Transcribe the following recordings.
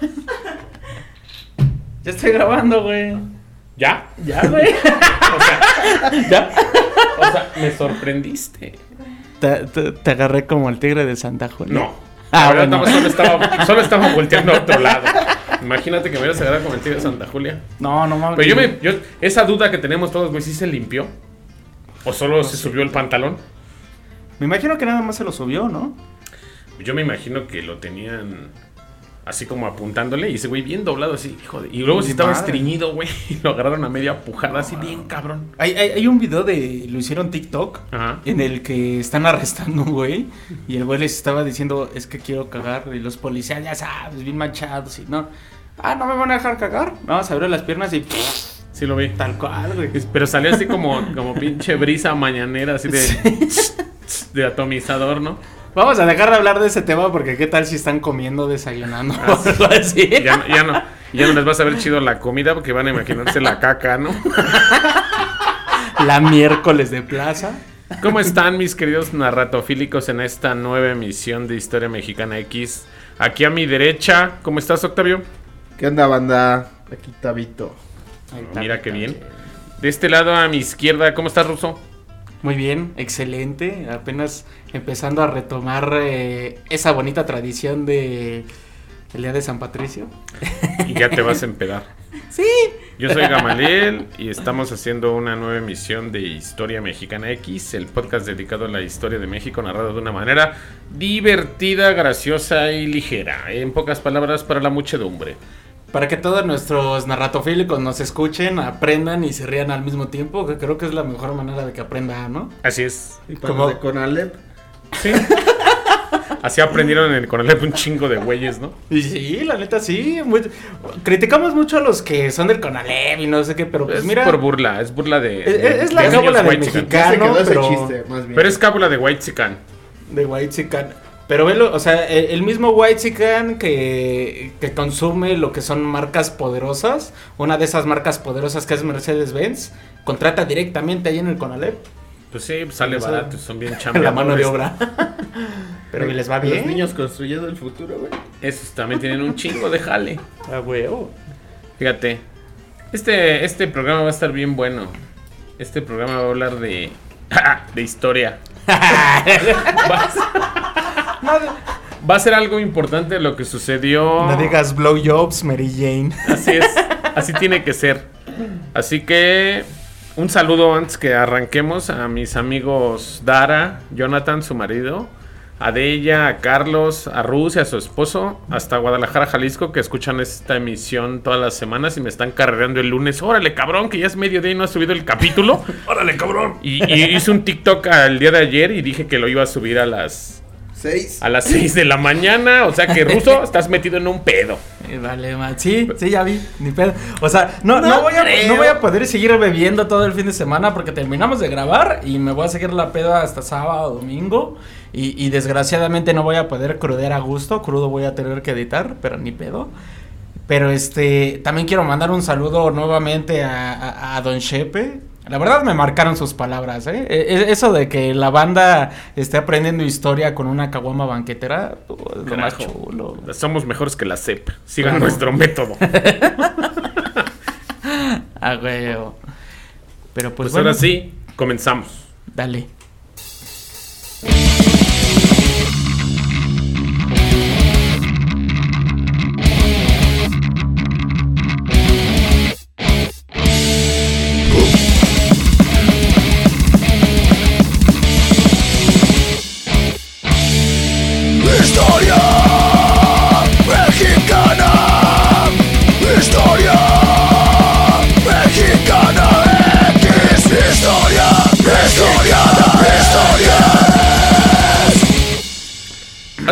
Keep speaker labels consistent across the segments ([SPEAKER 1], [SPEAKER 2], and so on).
[SPEAKER 1] Ya estoy grabando, güey.
[SPEAKER 2] ¿Ya?
[SPEAKER 1] Ya, güey.
[SPEAKER 2] O sea,
[SPEAKER 1] ya.
[SPEAKER 2] o sea, me sorprendiste.
[SPEAKER 1] Te, te- te agarré como el tigre de Santa Julia.
[SPEAKER 2] No.
[SPEAKER 1] Ah,
[SPEAKER 2] La verdad,
[SPEAKER 1] bueno.
[SPEAKER 2] no, solo, estaba, solo estaba volteando a otro lado. Imagínate que me hubieras agarrado con el tigre de Santa Julia.
[SPEAKER 1] No, no mames.
[SPEAKER 2] Pero yo me. Yo, esa duda que tenemos todos, güey, ¿sí se limpió? ¿O solo se subió el pantalón?
[SPEAKER 1] Me imagino que nada más se lo subió, ¿no?
[SPEAKER 2] Yo me imagino que lo tenían así como apuntándole y ese güey bien doblado así, hijo de- Y luego si estaba
[SPEAKER 1] madre.
[SPEAKER 2] estreñido, güey, y lo agarraron a media pujada así bien cabrón.
[SPEAKER 1] Hay, hay, hay un video de. Lo hicieron TikTok.
[SPEAKER 2] Ajá.
[SPEAKER 1] En el que están arrestando a un güey. Y el güey les estaba diciendo: Es que quiero cagar. Y los policías, ya sabes, bien manchados. Y no. Ah, no me van a dejar cagar. No, se abrió las piernas y.
[SPEAKER 2] Sí lo vi.
[SPEAKER 1] Tal cual, güey.
[SPEAKER 2] Pero salió así como, como pinche brisa mañanera, así de, de atomizador, ¿no?
[SPEAKER 1] Vamos a dejar de hablar de ese tema porque qué tal si están comiendo, desayunando
[SPEAKER 2] Ah,
[SPEAKER 1] así.
[SPEAKER 2] Ya, no- ya no, ya no les vas a ver chido la comida porque van a imaginarse la caca, ¿no?
[SPEAKER 1] La miércoles de plaza.
[SPEAKER 2] ¿Cómo están mis queridos narratofílicos en esta nueva emisión de Historia Mexicana X? Aquí a mi derecha, ¿cómo estás Octavio?
[SPEAKER 3] ¿Qué onda, banda? Aquí Tabito.
[SPEAKER 1] Ahí está,
[SPEAKER 2] Mira qué bien. De este lado a mi izquierda, ¿cómo estás Ruso?
[SPEAKER 1] Muy bien, excelente. Apenas empezando a retomar eh, esa bonita tradición de el día de San Patricio.
[SPEAKER 2] Y ya te vas a empedar.
[SPEAKER 1] Sí.
[SPEAKER 2] Yo soy Gamaliel y estamos haciendo una nueva emisión de Historia Mexicana X, el podcast dedicado a la historia de México narrado de una manera divertida, graciosa y ligera. En pocas palabras, para la muchedumbre.
[SPEAKER 1] Para que todos nuestros narratofílicos nos escuchen, aprendan y se rían al mismo tiempo, que creo que es la mejor manera de que aprendan, ¿no?
[SPEAKER 2] Así es.
[SPEAKER 3] Y para de Conalep,
[SPEAKER 2] Sí. Así aprendieron en el Conalep un chingo de güeyes, ¿no?
[SPEAKER 1] Y sí, la neta sí. muy- Criticamos mucho a los que son del Conalep y no sé qué, pero pues
[SPEAKER 2] es
[SPEAKER 1] mira.
[SPEAKER 2] por burla, es burla de.
[SPEAKER 1] Es-
[SPEAKER 2] de-
[SPEAKER 1] es la
[SPEAKER 2] de
[SPEAKER 1] cábula
[SPEAKER 2] whitezican.
[SPEAKER 1] mexicano. pero-
[SPEAKER 3] chiste, más bien.
[SPEAKER 2] Pero es cábula de White Chican.
[SPEAKER 1] De White Chican. Pero velo, o sea, el, el mismo White Chican que, que consume lo que son marcas poderosas, una de esas marcas poderosas que es Mercedes-Benz, contrata directamente ahí en el Conalep
[SPEAKER 2] Pues sí, sale
[SPEAKER 1] Eso-
[SPEAKER 2] barato, son bien
[SPEAKER 1] la
[SPEAKER 2] chambeadores.
[SPEAKER 1] mano de obra. Pero que les va bien.
[SPEAKER 3] Los niños construyendo el futuro, güey.
[SPEAKER 2] Esos también tienen un chingo de jale.
[SPEAKER 1] A huevo.
[SPEAKER 2] Fíjate, este, este programa va a estar bien bueno. Este programa va a hablar de, de historia. Va a, ser,
[SPEAKER 1] No,
[SPEAKER 2] va a ser algo importante lo que sucedió.
[SPEAKER 1] no digas blowjobs, Mary Jane.
[SPEAKER 2] Así es, así tiene que ser. Así que un saludo antes que arranquemos a mis amigos Dara, Jonathan, su marido, a Deya, a Carlos, a Rus y a su esposo, hasta Guadalajara, Jalisco, que escuchan esta emisión todas las semanas y me están carreando el lunes. Órale, cabrón, que ya es mediodía y no ha subido el capítulo. Órale, cabrón. Y, y hice un TikTok al día de ayer y dije que lo iba a subir a las
[SPEAKER 3] Seis.
[SPEAKER 2] a las 6 de la mañana. O sea que, Ruso, estás metido en un pedo.
[SPEAKER 1] Eh, Vale, man. Sí, sí, ya vi. Ni pedo. O sea, no, no,
[SPEAKER 3] No
[SPEAKER 1] voy a, no voy a poder seguir bebiendo todo el fin de semana porque terminamos de grabar y me voy a seguir la peda hasta sábado, domingo. Y, y desgraciadamente no voy a poder crudear a gusto. Crudo voy a tener que editar, pero ni pedo. Pero este, también quiero mandar un saludo nuevamente a, a- a Don Shepe. La verdad me marcaron sus palabras, ¿eh? E- e- Eso de que la banda esté aprendiendo historia con una caguama banquetera, uh, es lo más chulo.
[SPEAKER 2] Somos mejores que la CEP. Sigan
[SPEAKER 1] Claro.
[SPEAKER 2] nuestro método.
[SPEAKER 1] A huevo. Pero pues,
[SPEAKER 2] Pues,
[SPEAKER 1] bueno,
[SPEAKER 2] ahora sí, comenzamos.
[SPEAKER 1] Dale.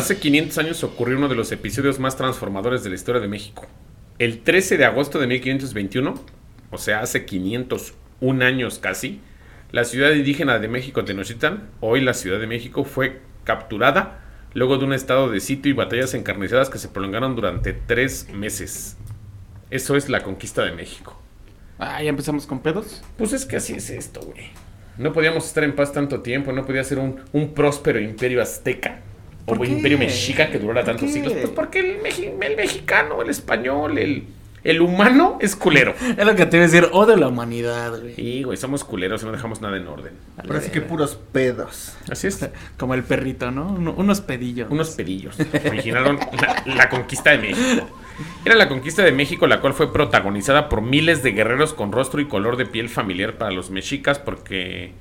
[SPEAKER 2] Hace 500 años ocurrió uno de los episodios más transformadores de la historia de México. El 13 de agosto de 1521, o sea, hace 501 años casi, la ciudad indígena de México, Tenochtitlan, hoy la Ciudad de México, fue capturada luego de un estado de sitio y batallas encarnizadas que se prolongaron durante tres meses. Eso es la conquista de México.
[SPEAKER 1] Ah, ya empezamos con pedos.
[SPEAKER 2] Pues es que así es esto, güey. No podíamos estar en paz tanto tiempo, no podía ser un, un próspero imperio azteca o
[SPEAKER 1] ¿Por
[SPEAKER 2] imperio mexica que durara
[SPEAKER 1] ¿Por
[SPEAKER 2] tantos
[SPEAKER 1] qué?
[SPEAKER 2] siglos? Pues porque el, meji- el mexicano, el español, el, el humano es culero.
[SPEAKER 1] Es lo que te iba a decir, o de la humanidad, güey.
[SPEAKER 2] Y, güey, somos culeros y no dejamos nada en orden.
[SPEAKER 3] Parece que puros pedos.
[SPEAKER 2] Así es.
[SPEAKER 1] Como el perrito, ¿no? Uno- unos pedillos.
[SPEAKER 2] Unos pedillos. Originaron la, la conquista de México. Era la conquista de México, la cual fue protagonizada por miles de guerreros con rostro y color de piel familiar para los mexicas, porque,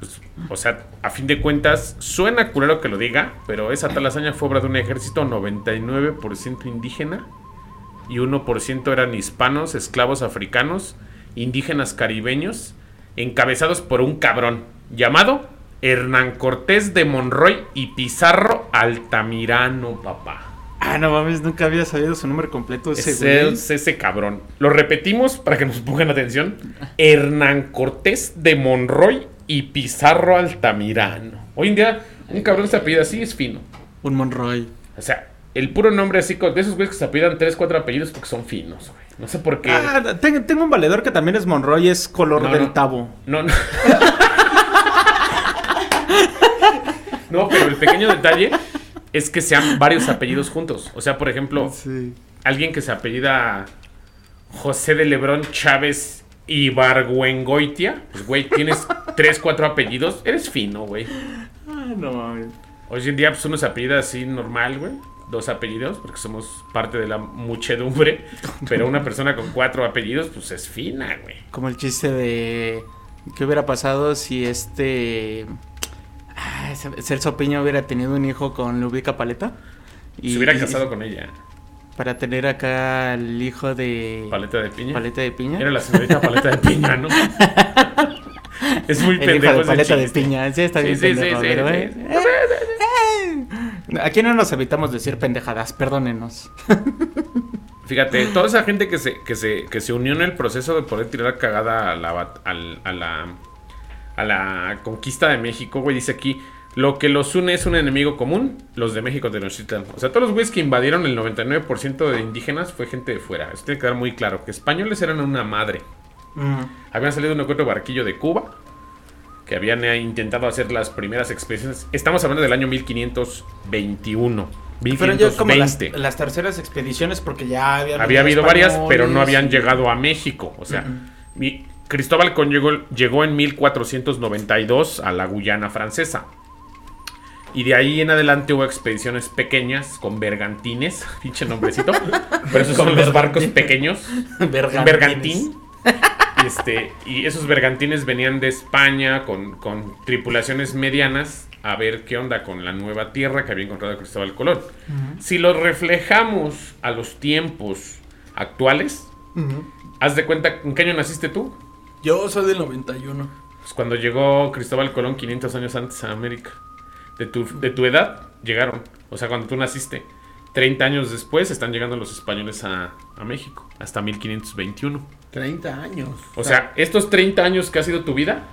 [SPEAKER 2] pues, o sea, a fin de cuentas, suena culero que lo diga, pero esa tal hazaña fue obra de un ejército 99% indígena y 1% eran hispanos, esclavos africanos, indígenas caribeños, encabezados por un cabrón llamado Hernán Cortés de Monroy y Pizarro Altamirano, papá.
[SPEAKER 1] Ah, no mames, nunca había sabido su nombre completo ese
[SPEAKER 2] Ese,
[SPEAKER 1] güey.
[SPEAKER 2] es ese cabrón. Lo repetimos para que nos pongan atención. Hernán Cortés de Monroy y Pizarro Altamirano. Hoy en día, un cabrón se apellida así es fino.
[SPEAKER 1] Un Monroy.
[SPEAKER 2] O sea, el puro nombre así, de esos güeyes que se apellidan tres, cuatro apellidos porque son finos, güey. No sé por qué.
[SPEAKER 1] Ah, ten- tengo un valedor que también es Monroy, es color
[SPEAKER 2] No,
[SPEAKER 1] del
[SPEAKER 2] no.
[SPEAKER 1] tabo.
[SPEAKER 2] No, no. no, pero el pequeño detalle es que sean varios apellidos juntos. O sea, por ejemplo,
[SPEAKER 1] Sí.
[SPEAKER 2] alguien que se apellida José de Lebrón Chávez y Barguengoitia, pues güey, tienes tres, cuatro apellidos, eres fino, güey.
[SPEAKER 1] Ah, no mames.
[SPEAKER 2] Hoy en día, pues uno se apellida así normal, güey. Dos apellidos, porque somos parte de la muchedumbre. Pero una persona con cuatro apellidos, pues es fina, güey.
[SPEAKER 1] Como el chiste de. ¿Qué hubiera pasado si este. Ah, Celso Piña hubiera tenido un hijo con Lubica Paleta?
[SPEAKER 2] Se hubiera casado con ella.
[SPEAKER 1] Para tener acá el hijo de.
[SPEAKER 2] Paleta de piña.
[SPEAKER 1] Paleta de piña.
[SPEAKER 2] Era la señorita paleta de piña, ¿no? es muy
[SPEAKER 1] el hijo
[SPEAKER 2] pendejo
[SPEAKER 1] de
[SPEAKER 2] ese
[SPEAKER 1] paleta de piña. Sí, está bien
[SPEAKER 2] sí, sí,
[SPEAKER 1] pendejo,
[SPEAKER 2] sí,
[SPEAKER 1] pero,
[SPEAKER 2] sí,
[SPEAKER 1] eh, eh, eh. Aquí no nos evitamos decir pendejadas, perdónenos.
[SPEAKER 2] Fíjate, toda esa gente que se, que se, que se unió en el proceso de poder tirar cagada a la, al- a la, a la conquista de México, güey, dice aquí, lo que los une es un enemigo común, los de México Tenochtitlan. O sea, todos los güeyes que invadieron el 99% de indígenas fue gente de fuera. Eso tiene que quedar muy claro, que españoles eran una madre.
[SPEAKER 1] Mm.
[SPEAKER 2] Habían salido un otro barquillo de Cuba que habían eh, intentado hacer las primeras expediciones. Estamos hablando del año 1521.
[SPEAKER 1] Pero ya como las,
[SPEAKER 2] 1520.
[SPEAKER 1] las terceras expediciones, porque ya había
[SPEAKER 2] Había habido varias, pero no habían
[SPEAKER 1] y-
[SPEAKER 2] llegado a México. O sea, mi- Cristóbal Colón llegó, llegó en 1492 a la Guyana francesa. Y de ahí en adelante hubo expediciones pequeñas con bergantines, pinche nombrecito. pero esos son los barcos pequeños. Bergantín. Y, este, y esos bergantines venían de España con, con tripulaciones medianas a ver qué onda con la nueva tierra que había encontrado Cristóbal Colón. Si lo reflejamos a los tiempos actuales, haz de cuenta, ¿en qué año naciste tú?
[SPEAKER 1] Yo soy del 91.
[SPEAKER 2] Pues cuando llegó Cristóbal Colón 500 años antes a América. De tu, de tu edad llegaron. O sea, cuando tú naciste. 30 años después están llegando los españoles a, a México. Hasta 1521.
[SPEAKER 3] 30 años.
[SPEAKER 2] O sea, estos 30 años que ha sido tu vida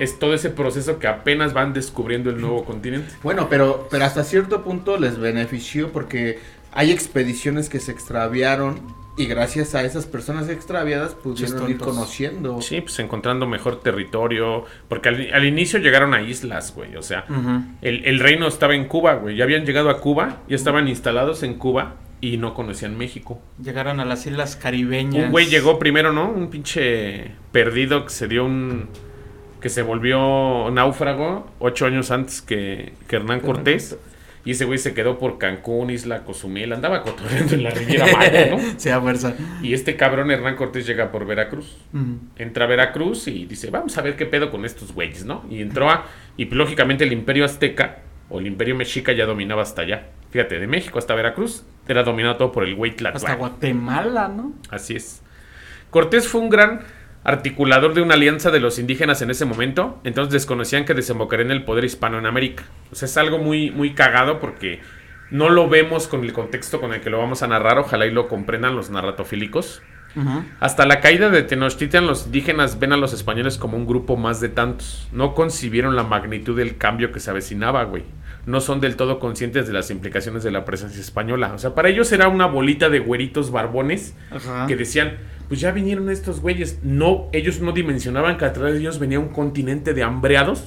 [SPEAKER 2] es todo ese proceso que apenas van descubriendo el nuevo continente.
[SPEAKER 3] Bueno, pero, pero hasta cierto punto les benefició porque hay expediciones que se extraviaron y gracias a esas personas extraviadas pudieron ir conociendo.
[SPEAKER 2] Sí, pues encontrando mejor territorio. Porque al, al inicio llegaron a islas, güey. O sea, el, el reino estaba en Cuba, güey. Ya habían llegado a Cuba, ya estaban instalados en Cuba y no conocían México.
[SPEAKER 1] Llegaron a las islas caribeñas.
[SPEAKER 2] Un güey llegó primero, ¿no? Un pinche perdido que se dio un. que se volvió náufrago ocho años antes que, que Hernán Cortés. Y ese güey se quedó por Cancún, Isla Cozumel, andaba cotorreando en la Riviera Maya, ¿no?
[SPEAKER 1] Sí, a fuerza.
[SPEAKER 2] Y este cabrón Hernán Cortés llega por Veracruz. Entra a Veracruz y dice, vamos a ver qué pedo con estos güeyes, ¿no? Y entró a... Y lógicamente el imperio azteca o el imperio mexica ya dominaba hasta allá. Fíjate, de México hasta Veracruz era dominado todo por el güey
[SPEAKER 1] Hasta. Guatemala, ¿no?
[SPEAKER 2] Así es. Cortés fue un gran articulador de una alianza de los indígenas en ese momento, entonces desconocían que desembocaría en el poder hispano en América. O sea, es algo muy, muy cagado porque no lo vemos con el contexto con el que lo vamos a narrar, ojalá y lo comprendan los narratofílicos. Hasta la caída de Tenochtitlan, los indígenas ven a los españoles como un grupo más de tantos. No concibieron la magnitud del cambio que se avecinaba, güey. No son del todo conscientes de las implicaciones de la presencia española. O sea, para ellos era una bolita de güeritos barbones
[SPEAKER 1] Ajá.
[SPEAKER 2] que decían, pues ya vinieron estos güeyes. No, ellos no dimensionaban que atrás de ellos venía un continente de hambreados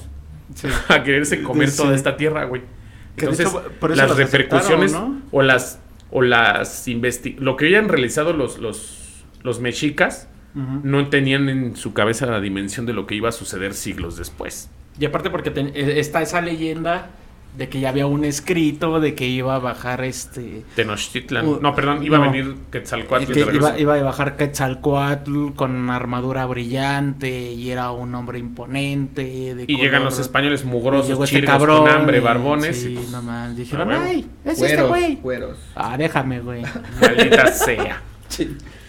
[SPEAKER 1] Sí.
[SPEAKER 2] a quererse comer
[SPEAKER 1] Sí.
[SPEAKER 2] toda esta tierra, güey. Entonces,
[SPEAKER 1] hecho, por eso
[SPEAKER 2] las repercusiones o las o las lo que habían realizado los los los mexicas no tenían en su cabeza la dimensión de lo que iba a suceder siglos después.
[SPEAKER 1] Y aparte porque eh, está esa leyenda de que ya había un escrito de que iba a bajar este...
[SPEAKER 2] Tenochtitlan.
[SPEAKER 1] Uh,
[SPEAKER 2] no, perdón, iba
[SPEAKER 1] no.
[SPEAKER 2] a venir Quetzalcóatl
[SPEAKER 1] que
[SPEAKER 2] de regreso.
[SPEAKER 1] iba, iba a bajar Quetzalcoatl con armadura brillante y era un hombre imponente. De
[SPEAKER 2] Y llegan los españoles mugrosos,
[SPEAKER 1] llegó este cabrón
[SPEAKER 2] con hambre,
[SPEAKER 1] y-
[SPEAKER 2] barbones.
[SPEAKER 1] Sí,
[SPEAKER 2] y pues,
[SPEAKER 1] no mal. Dijeron, ay, es este güey.
[SPEAKER 3] cueros.
[SPEAKER 1] Ah, déjame, güey.
[SPEAKER 2] Maldita sea.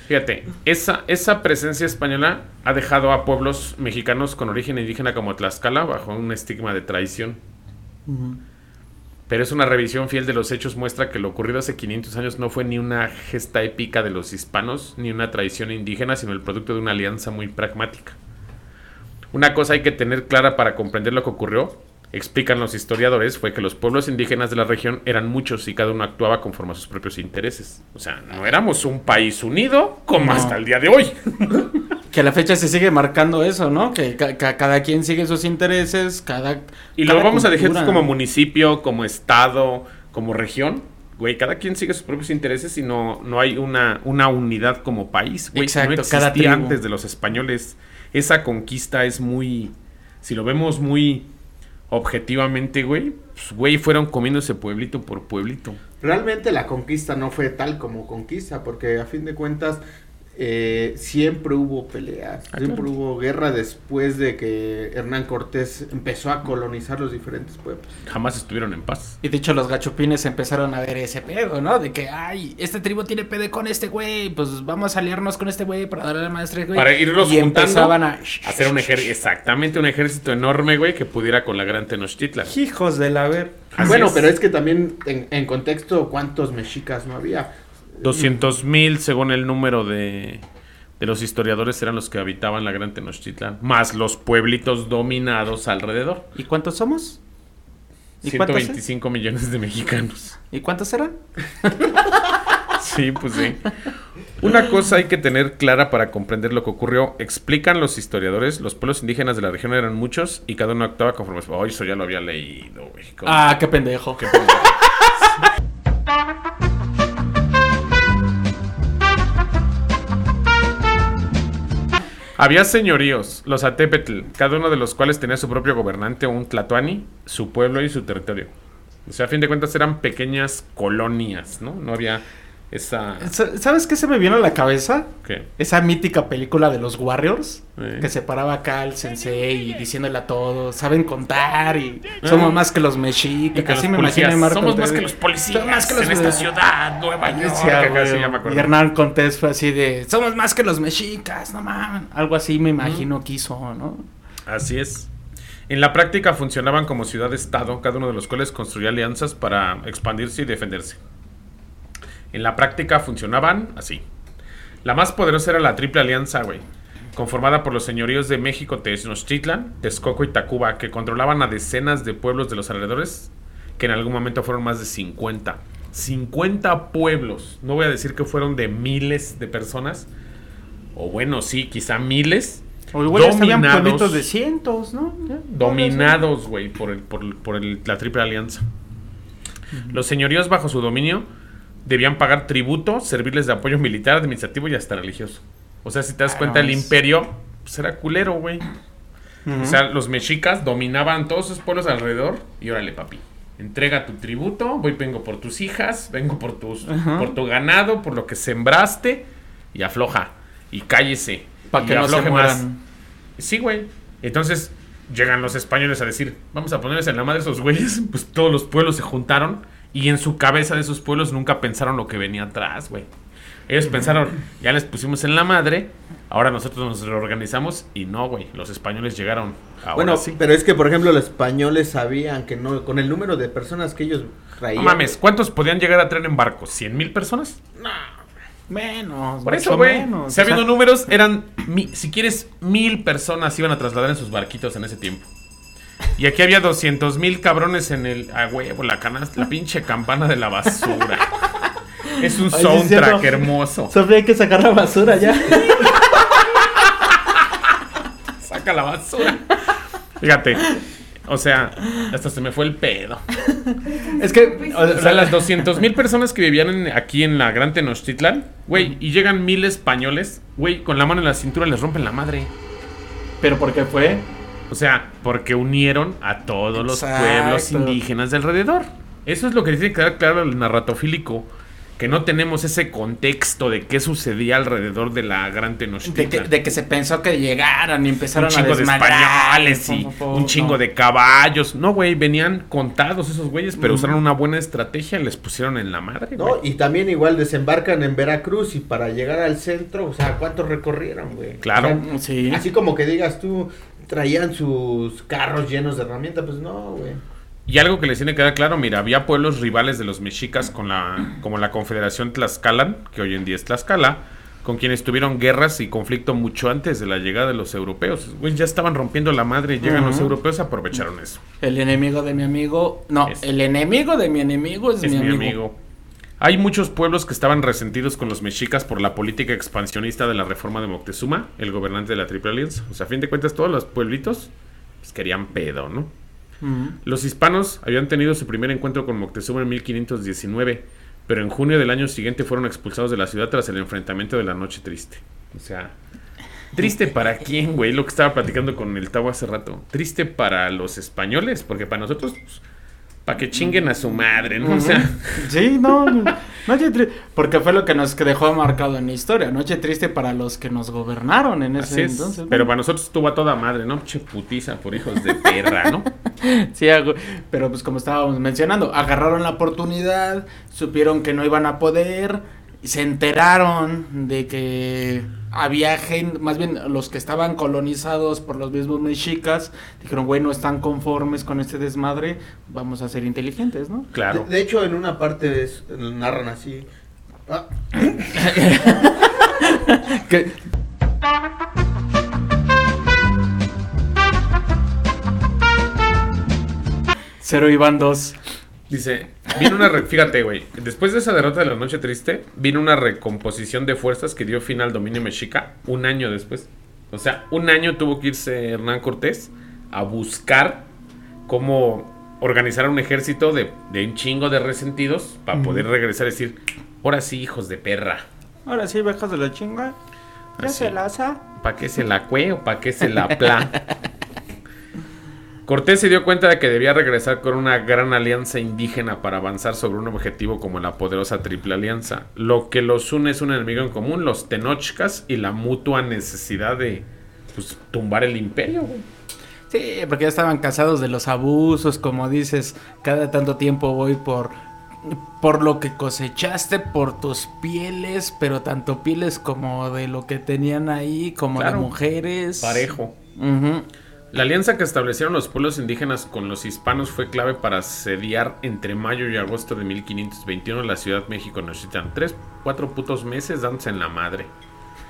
[SPEAKER 2] Fíjate, esa, esa presencia española ha dejado a pueblos mexicanos con origen indígena como Tlaxcala bajo un estigma de traición. Pero es una revisión fiel de los hechos muestra que lo ocurrido hace 500 años no fue ni una gesta épica de los hispanos, ni una traición indígena, sino el producto de una alianza muy pragmática. Una cosa hay que tener clara para comprender lo que ocurrió, explican los historiadores, fue que los pueblos indígenas de la región eran muchos y cada uno actuaba conforme a sus propios intereses. O sea, no éramos un país unido como
[SPEAKER 1] No.
[SPEAKER 2] hasta el día de hoy.
[SPEAKER 1] Que a la fecha se sigue marcando eso, ¿no? Que ca- ca- cada quien sigue sus intereses, cada...
[SPEAKER 2] Y lo
[SPEAKER 1] cada
[SPEAKER 2] vamos a dejar como municipio, como estado, como región. Güey, cada quien sigue sus propios intereses y no, no hay una, una unidad como país. Güey,
[SPEAKER 1] Exacto,
[SPEAKER 2] no
[SPEAKER 1] cada
[SPEAKER 2] existía
[SPEAKER 1] tribu.
[SPEAKER 2] antes de los españoles. Esa conquista es muy... Si lo vemos muy objetivamente, güey, pues, güey, fueron comiéndose pueblito por pueblito.
[SPEAKER 3] Realmente la conquista no fue tal como conquista, porque a fin de cuentas eh, siempre hubo peleas,
[SPEAKER 2] Ah,
[SPEAKER 3] siempre
[SPEAKER 2] claro.
[SPEAKER 3] hubo guerra después de que Hernán Cortés empezó a colonizar los diferentes pueblos.
[SPEAKER 2] Jamás estuvieron en paz.
[SPEAKER 1] Y de hecho los gachupines empezaron a ver ese pedo, ¿no? De que, ay, este tribu tiene pedo con este güey, pues vamos a aliarnos con este güey para darle a la maestra, güey.
[SPEAKER 2] Para irlos
[SPEAKER 1] y
[SPEAKER 2] juntando,
[SPEAKER 1] empezaban a...
[SPEAKER 2] hacer un ejército, exactamente un ejército enorme, güey, que pudiera con la gran Tenochtitlan.
[SPEAKER 1] Hijos de la ver.
[SPEAKER 2] Así
[SPEAKER 3] bueno,
[SPEAKER 2] es.
[SPEAKER 3] pero es que también en, en contexto, ¿cuántos mexicas no había?
[SPEAKER 2] 200 mil, según el número de, de los historiadores, eran los que habitaban la Gran Tenochtitlan, más los pueblitos dominados alrededor.
[SPEAKER 1] ¿Y cuántos somos? ¿Y cuántos,
[SPEAKER 2] 125 millones de mexicanos.
[SPEAKER 1] ¿Y cuántos eran?
[SPEAKER 2] Sí, pues sí. Una cosa hay que tener clara para comprender lo que ocurrió. Explican los historiadores, los pueblos indígenas de la región eran muchos y cada uno actuaba conforme... Oh, eso ya lo había leído.
[SPEAKER 1] Ah, qué pendejo.
[SPEAKER 2] Qué pendejo. Había señoríos, los Atepetl, cada uno de los cuales tenía su propio gobernante, un Tlatoani, su pueblo y su territorio. O sea, a fin de cuentas eran pequeñas colonias, ¿no? No había esa...
[SPEAKER 1] ¿Sabes qué se me vino a la cabeza?
[SPEAKER 2] ¿Qué?
[SPEAKER 1] Esa mítica película de los Warriors,
[SPEAKER 2] Eh.
[SPEAKER 1] que se paraba acá al sensei y diciéndole a todos, saben contar y somos
[SPEAKER 2] Ah.
[SPEAKER 1] más que los mexicas.
[SPEAKER 2] que
[SPEAKER 1] Así
[SPEAKER 2] los
[SPEAKER 1] me a Marco
[SPEAKER 2] Somos más que los policías
[SPEAKER 1] Somos más que los
[SPEAKER 2] en esta ciudad, Nueva York.
[SPEAKER 1] Decía,
[SPEAKER 2] acá
[SPEAKER 1] güey,
[SPEAKER 2] sí, ya me acuerdo.
[SPEAKER 1] y Hernán Cortés fue así de, somos más que los mexicas, no mames. Algo así me imagino que hizo, ¿no?
[SPEAKER 2] Así es. En la práctica funcionaban como ciudad-estado, cada uno de los cuales construía alianzas para expandirse y defenderse. En la práctica funcionaban así. La más poderosa era la Triple Alianza, güey, conformada por los señoríos de México, Tenochtitlan, Texcoco y Tacuba, que controlaban a decenas de pueblos de los alrededores, que en algún momento fueron más de 50. 50 pueblos. No voy a decir que fueron de miles de personas, o bueno, sí, quizá miles,
[SPEAKER 1] O igual
[SPEAKER 2] Dominados.
[SPEAKER 1] de cientos, ¿no? Ya,
[SPEAKER 2] dominados, güey, por, el, por, el- por el- la Triple Alianza. Los señoríos bajo su dominio debían pagar tributo, servirles de apoyo militar, administrativo y hasta religioso. O sea, si te das
[SPEAKER 1] Ah,
[SPEAKER 2] cuenta, el imperio pues, era culero, güey. O sea, los mexicas dominaban todos sus pueblos alrededor y órale, papi. Entrega tu tributo, voy, vengo por tus hijas, vengo por tus, por tu ganado, por lo que sembraste y afloja y cállese.
[SPEAKER 1] para que no se
[SPEAKER 2] más. Sí, güey. Entonces llegan los españoles a decir, vamos a ponerles en la madre esos güeyes. Pues todos los pueblos se juntaron y en su cabeza de esos pueblos nunca pensaron lo que venía atrás, güey. Ellos pensaron, ya les pusimos en la madre, ahora nosotros nos reorganizamos y no, güey. Los españoles llegaron. Ahora
[SPEAKER 3] bueno,
[SPEAKER 2] sí.
[SPEAKER 3] pero es que, por ejemplo, los españoles sabían que no, con el número de personas que ellos
[SPEAKER 2] No
[SPEAKER 3] traían.
[SPEAKER 2] mames, ¿cuántos podían llegar a traer en barcos? ¿100 mil personas?
[SPEAKER 1] Menos,
[SPEAKER 2] Por eso, güey.
[SPEAKER 1] menos.
[SPEAKER 2] Si
[SPEAKER 1] O sea,
[SPEAKER 2] habiendo números, eran, mi- si quieres, mil personas iban a trasladar en sus barquitos en ese tiempo. Y aquí había 200 mil cabrones en el. A huevo, la canasta, la pinche campana de la basura. Es un
[SPEAKER 1] Ay,
[SPEAKER 2] soundtrack hermoso.
[SPEAKER 1] Sofía, hay que sacar la basura ya.
[SPEAKER 2] Saca la basura. Fíjate, O sea, hasta se me fue el pedo.
[SPEAKER 1] Es que,
[SPEAKER 2] O sea, las 200 mil personas que vivían en- aquí en la Gran Tenochtitlan, güey, y llegan mil españoles, güey, con la mano en la cintura les rompen la madre.
[SPEAKER 1] pero ¿por qué fue?
[SPEAKER 2] O sea, porque unieron a todos los pueblos indígenas de alrededor. Eso es lo que tiene que quedar claro al narratofílico. Que no tenemos ese contexto de qué sucedía alrededor de la Gran
[SPEAKER 1] De
[SPEAKER 2] Tenochtitlan.
[SPEAKER 1] que, de que se pensó que llegaran y
[SPEAKER 2] un
[SPEAKER 1] empezaron a
[SPEAKER 2] chingo de españoles y un chingo
[SPEAKER 1] no.
[SPEAKER 2] de caballos. No, güey, venían contados esos güeyes, pero usaron una buena estrategia y les pusieron en la madre,
[SPEAKER 3] No,
[SPEAKER 2] güey.
[SPEAKER 3] y también igual desembarcan en Veracruz y para llegar al centro, o sea, ¿cuántos recorrieron, güey?
[SPEAKER 2] Claro.
[SPEAKER 3] O sea,
[SPEAKER 1] Sí.
[SPEAKER 3] Así como que digas tú, traían sus carros llenos de herramientas, pues no, güey.
[SPEAKER 2] Y algo que les tiene que quedar claro, mira, había pueblos rivales de los mexicas con la, como la Confederación Tlaxcalan, que hoy en día es Tlaxcala, con quienes tuvieron guerras y conflicto mucho antes de la llegada de los europeos. Güey, ya estaban rompiendo la madre y llegan los europeos, aprovecharon eso.
[SPEAKER 1] El enemigo de mi amigo. No,
[SPEAKER 2] Es-
[SPEAKER 1] el enemigo de mi enemigo es,
[SPEAKER 2] Es
[SPEAKER 1] mi,
[SPEAKER 2] mi
[SPEAKER 1] amigo.
[SPEAKER 2] amigo. Hay muchos pueblos que estaban resentidos con los mexicas por la política expansionista de la reforma de Moctezuma, el gobernante de la Triple Alianza. O sea, a fin de cuentas, todos los pueblitos pues, querían pedo, ¿no? Los hispanos habían tenido su primer encuentro con Moctezuma en 1519, pero en junio del año siguiente fueron expulsados de la ciudad tras el enfrentamiento de la Noche Triste. O sea, triste para quién, güey, lo que estaba platicando con el Tavo hace rato. Triste para los españoles, porque para nosotros, pues, para que chinguen a su madre, ¿no? O sea,
[SPEAKER 1] Sí, no, no, noche triste. Porque fue lo que nos dejó marcado en la historia. Noche triste para los que nos gobernaron en ese
[SPEAKER 2] así es.
[SPEAKER 1] entonces.
[SPEAKER 2] Pero para nosotros estuvo a toda madre, ¿no? Che putiza por hijos de perra, ¿no?
[SPEAKER 1] Sí, pero pues como estábamos mencionando, agarraron la oportunidad, supieron que no iban a poder, y se enteraron de que había gente, más bien los que estaban colonizados por los mismos mexicas, dijeron, güey, no están conformes con este desmadre, vamos a ser inteligentes, ¿no?
[SPEAKER 2] Claro.
[SPEAKER 3] De, de hecho, en una parte es- narran así. Ah,
[SPEAKER 1] Que- Cero iban dos.
[SPEAKER 2] Dice, vino una, re- fíjate, güey, después de esa derrota de la Noche Triste, vino una recomposición de fuerzas que dio fin al dominio mexica un año después. O sea, un año tuvo que irse Hernán Cortés a buscar cómo organizar un ejército de, de un chingo de resentidos para poder regresar y decir, ahora sí, hijos de perra.
[SPEAKER 1] Ahora sí, bajas de la chinga.
[SPEAKER 2] ¿Para qué se la cue o para qué se la pla? Cortés se dio cuenta de que debía regresar con una gran alianza indígena para avanzar sobre un objetivo como la poderosa Triple Alianza. Lo que los une es un enemigo en común, los tenochcas y la mutua necesidad de pues, tumbar el imperio. güey.
[SPEAKER 1] Sí, porque ya estaban cansados de los abusos, como dices, cada tanto tiempo voy por por lo que cosechaste, por tus pieles, pero tanto pieles como de lo que tenían ahí, como
[SPEAKER 2] Claro.
[SPEAKER 1] de mujeres.
[SPEAKER 2] Parejo. La alianza que establecieron los pueblos indígenas con los hispanos fue clave para sediar entre mayo y agosto de 1521 la Ciudad de México Tenochtitlan. Tres, cuatro putos meses dándose en la madre.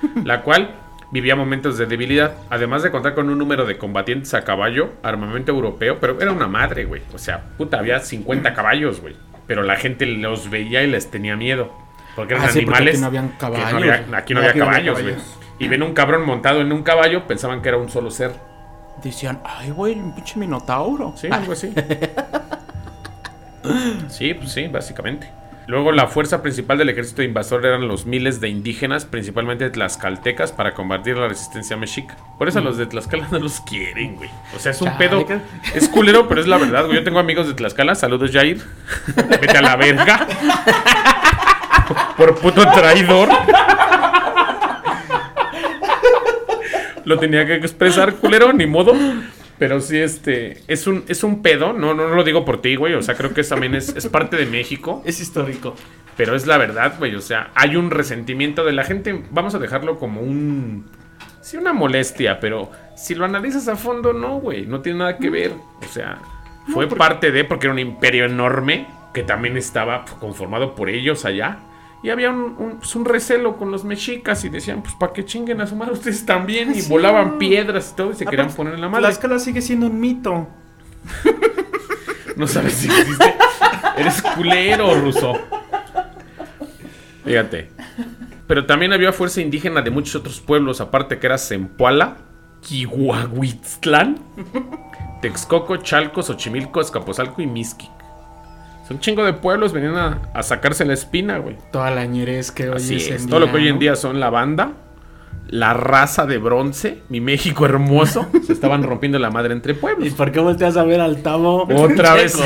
[SPEAKER 2] La cual vivía momentos de debilidad, además de contar con un número de combatientes a caballo, armamento europeo, pero era una madre, güey. O sea, puta, había 50 caballos, güey. Pero la gente los veía y les tenía miedo. Porque eran
[SPEAKER 1] Ah, sí, porque
[SPEAKER 2] animales.
[SPEAKER 1] aquí no habían
[SPEAKER 2] que
[SPEAKER 1] caballos.
[SPEAKER 2] había- aquí no,
[SPEAKER 3] No,
[SPEAKER 2] había
[SPEAKER 3] aquí
[SPEAKER 2] caballos, güey. Y ven un cabrón montado en un caballo, pensaban que era un solo ser.
[SPEAKER 1] Decían, ay, güey, un pinche minotauro.
[SPEAKER 2] Sí, algo así. Sí, pues sí, básicamente. Luego la fuerza principal del ejército invasor eran los miles de indígenas, principalmente tlaxcaltecas, para combatir la resistencia mexica. Por eso los de Tlaxcala no los quieren, güey. O sea, es un pedo. Es culero, pero es la verdad, güey. Yo tengo amigos de Tlaxcala. Saludos, Jair. Vete a la verga. Por puto traidor. Lo tenía que expresar, culero, ni modo. Pero sí, este, es un, es un pedo, no, no, no lo digo por ti, güey, o sea, creo que también es, es parte de México,
[SPEAKER 1] Es histórico.
[SPEAKER 2] pero es la verdad, güey, o sea, hay un resentimiento de la gente, vamos a dejarlo como un, sí, una molestia, pero si lo analizas a fondo, no, güey, no tiene nada que ver, o sea, fue parte de, porque era un imperio enorme, que también estaba conformado por ellos allá, y había un, un, pues, un recelo con los mexicas y decían, pues, para que chinguen a su madre ustedes también, y
[SPEAKER 1] Sí,
[SPEAKER 2] volaban piedras y todo, y se querían
[SPEAKER 1] Aparte,
[SPEAKER 2] poner en la madre.
[SPEAKER 1] Tlaxcala sigue siendo un mito.
[SPEAKER 2] No sabes si existe. Eres culero, ruso. Fíjate. Pero también había fuerza indígena de muchos otros pueblos, aparte que era Zempoala, Kihuahuitztlán, Texcoco, Chalco, Xochimilco, Escapozalco y Mixquic. Son chingo de pueblos, venían a, a sacarse la espina, güey.
[SPEAKER 1] Toda la ñerez que hoy
[SPEAKER 2] Así
[SPEAKER 1] es
[SPEAKER 2] es.
[SPEAKER 1] en
[SPEAKER 2] Todo lo que hoy en día son la banda, la raza de bronce, mi México hermoso, se estaban rompiendo la madre entre
[SPEAKER 1] ¿Y
[SPEAKER 2] pueblos.
[SPEAKER 1] por qué volteas a ver al Tavo?
[SPEAKER 2] Otra vez.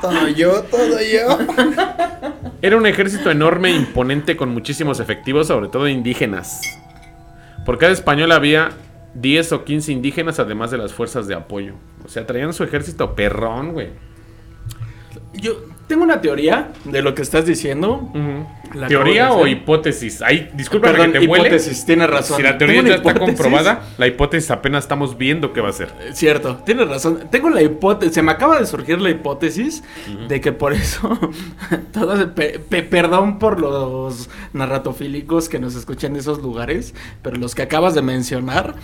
[SPEAKER 3] Todo yo, todo yo.
[SPEAKER 2] Era un ejército enorme, e imponente, con muchísimos efectivos, sobre todo indígenas. Por cada español había 10 o 15 indígenas, además de las fuerzas de apoyo. O sea, traían su ejército perrón, güey.
[SPEAKER 1] Yo tengo una teoría de lo que estás diciendo. La
[SPEAKER 2] ¿Teoría o hipótesis? Ahí, disculpa
[SPEAKER 1] Perdón,
[SPEAKER 2] que te huele.
[SPEAKER 1] hipótesis, tienes razón.
[SPEAKER 2] Si la teoría ya está
[SPEAKER 1] hipótesis.
[SPEAKER 2] comprobada, la hipótesis apenas estamos viendo qué va a ser.
[SPEAKER 1] Cierto, tienes razón. Tengo la hipótesis, se me acaba de surgir la hipótesis de que por eso, todo, pe- pe- perdón por los narratofílicos que nos escuchan en esos lugares, pero los que acabas de mencionar,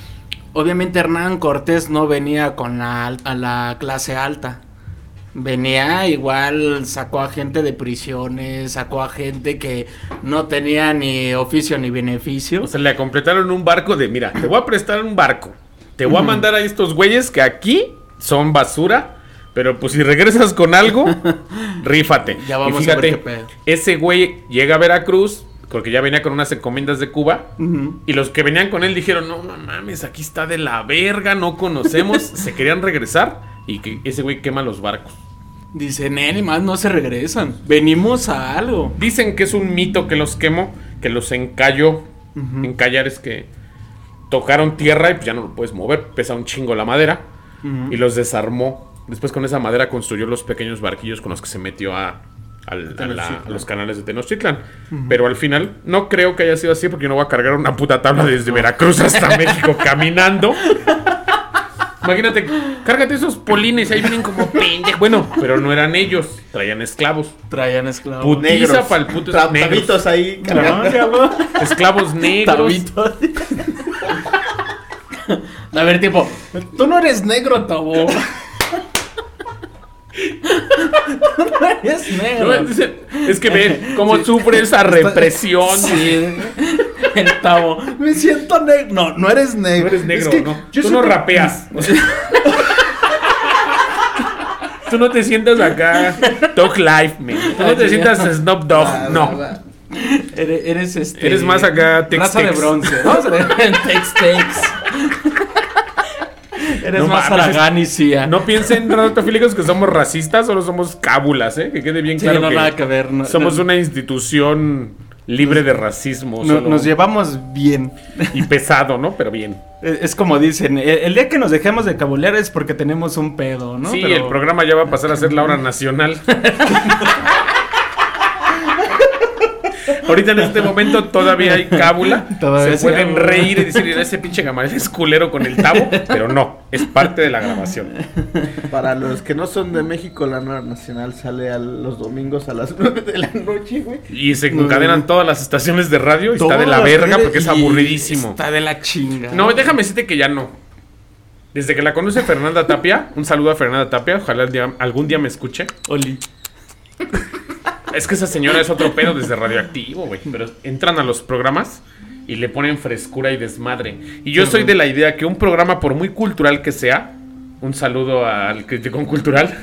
[SPEAKER 1] obviamente Hernán Cortés no venía con la, a la clase alta. Venía igual, sacó a gente de prisiones, sacó a gente que no tenía ni oficio ni beneficio.
[SPEAKER 2] O sea, le completaron un barco de, mira, te voy a prestar un barco. Te voy a mandar a estos güeyes que aquí son basura. Pero pues si regresas con algo, rífate.
[SPEAKER 1] Ya vamos
[SPEAKER 2] y
[SPEAKER 1] a ver qué pedo.
[SPEAKER 2] ese güey llega a Veracruz, porque ya venía con unas encomiendas de Cuba. Y los que venían con él dijeron, no, no mames, aquí está de la verga, no conocemos. se querían regresar y que ese güey quema los barcos.
[SPEAKER 1] Dicen, ni más no se regresan. Venimos a algo.
[SPEAKER 2] Dicen que es un mito que los quemó, que los encalló. Encallar es que tocaron tierra y pues ya no lo puedes mover, pesa un chingo la madera. Y los desarmó. Después con esa madera construyó los pequeños barquillos con los que se metió a, al- a la- a los canales de Tenochtitlan. Pero al final no creo que haya sido así porque yo no voy a cargar una puta tabla desde Veracruz hasta México caminando. Imagínate, cárgate esos polines, ahí vienen como pendejos. Bueno, pero no eran ellos, traían esclavos.
[SPEAKER 1] Traían esclavos.
[SPEAKER 2] Putiza pa'l puto
[SPEAKER 3] Tra-
[SPEAKER 2] negros.
[SPEAKER 3] tabitos ahí
[SPEAKER 1] No,
[SPEAKER 3] cargando.
[SPEAKER 1] cabrón.
[SPEAKER 2] Esclavos negros.
[SPEAKER 1] Tabitos. A ver, tipo, tú no eres negro, Tabo. tú no eres negro.
[SPEAKER 2] es que ve cómo sufre esa represión.
[SPEAKER 1] Sí. Me siento negro. No, no eres negro.
[SPEAKER 2] No eres negro,
[SPEAKER 1] Es que
[SPEAKER 2] no.
[SPEAKER 1] yo
[SPEAKER 2] Tú no rapeas. O sea, Tú no te sientas acá Dog Life, man. Tú no te sientas Snoop Dogg.
[SPEAKER 3] Va,
[SPEAKER 2] No.
[SPEAKER 3] va.
[SPEAKER 1] Eres, eres este.
[SPEAKER 2] Eres más acá
[SPEAKER 1] Raza de
[SPEAKER 2] Tex-Tex.
[SPEAKER 1] bronce. A ver. Tex-Tex. Eres
[SPEAKER 2] No
[SPEAKER 1] más
[SPEAKER 2] mames,
[SPEAKER 1] Aragán y Cia.
[SPEAKER 2] No piensen, ratofílicos, que somos racistas, solo somos cábulas, ¿eh? Que quede bien
[SPEAKER 1] Sí,
[SPEAKER 2] claro
[SPEAKER 1] no,
[SPEAKER 2] que
[SPEAKER 1] nada que ver. no-
[SPEAKER 2] somos
[SPEAKER 1] no-
[SPEAKER 2] una institución libre de racismo.
[SPEAKER 1] no- nos llevamos bien.
[SPEAKER 2] Y pesado, ¿no? Pero bien.
[SPEAKER 1] Es como dicen, el, el día que nos dejemos de cabulear es porque tenemos un pedo, ¿no?
[SPEAKER 2] sí,
[SPEAKER 1] Pero-
[SPEAKER 2] el programa ya va a pasar a ser la hora nacional. Ahorita en este momento todavía hay cábula.
[SPEAKER 1] Todavía
[SPEAKER 2] Se pueden reír y decir, ese pinche Gamaliel es culero con el tabo, pero no, es parte de la grabación.
[SPEAKER 3] Para los que no son de México, la Hora Nacional sale a los domingos a las 9 de la noche, güey.
[SPEAKER 2] Y se encadenan
[SPEAKER 1] no.
[SPEAKER 2] todas las estaciones de radio y está de la verga porque es aburridísimo.
[SPEAKER 1] Está de la chinga.
[SPEAKER 2] No, déjame decirte que ya no. Desde que la conoce Fernanda Tapia, un saludo a Fernanda Tapia, ojalá día- algún día me escuche.
[SPEAKER 1] Oli.
[SPEAKER 2] Es que esa señora es otro pedo desde radioactivo, güey. Pero entran a los programas y le ponen frescura y desmadre. Y yo soy de la idea que un programa, por muy cultural que sea, un saludo al crítico cultural.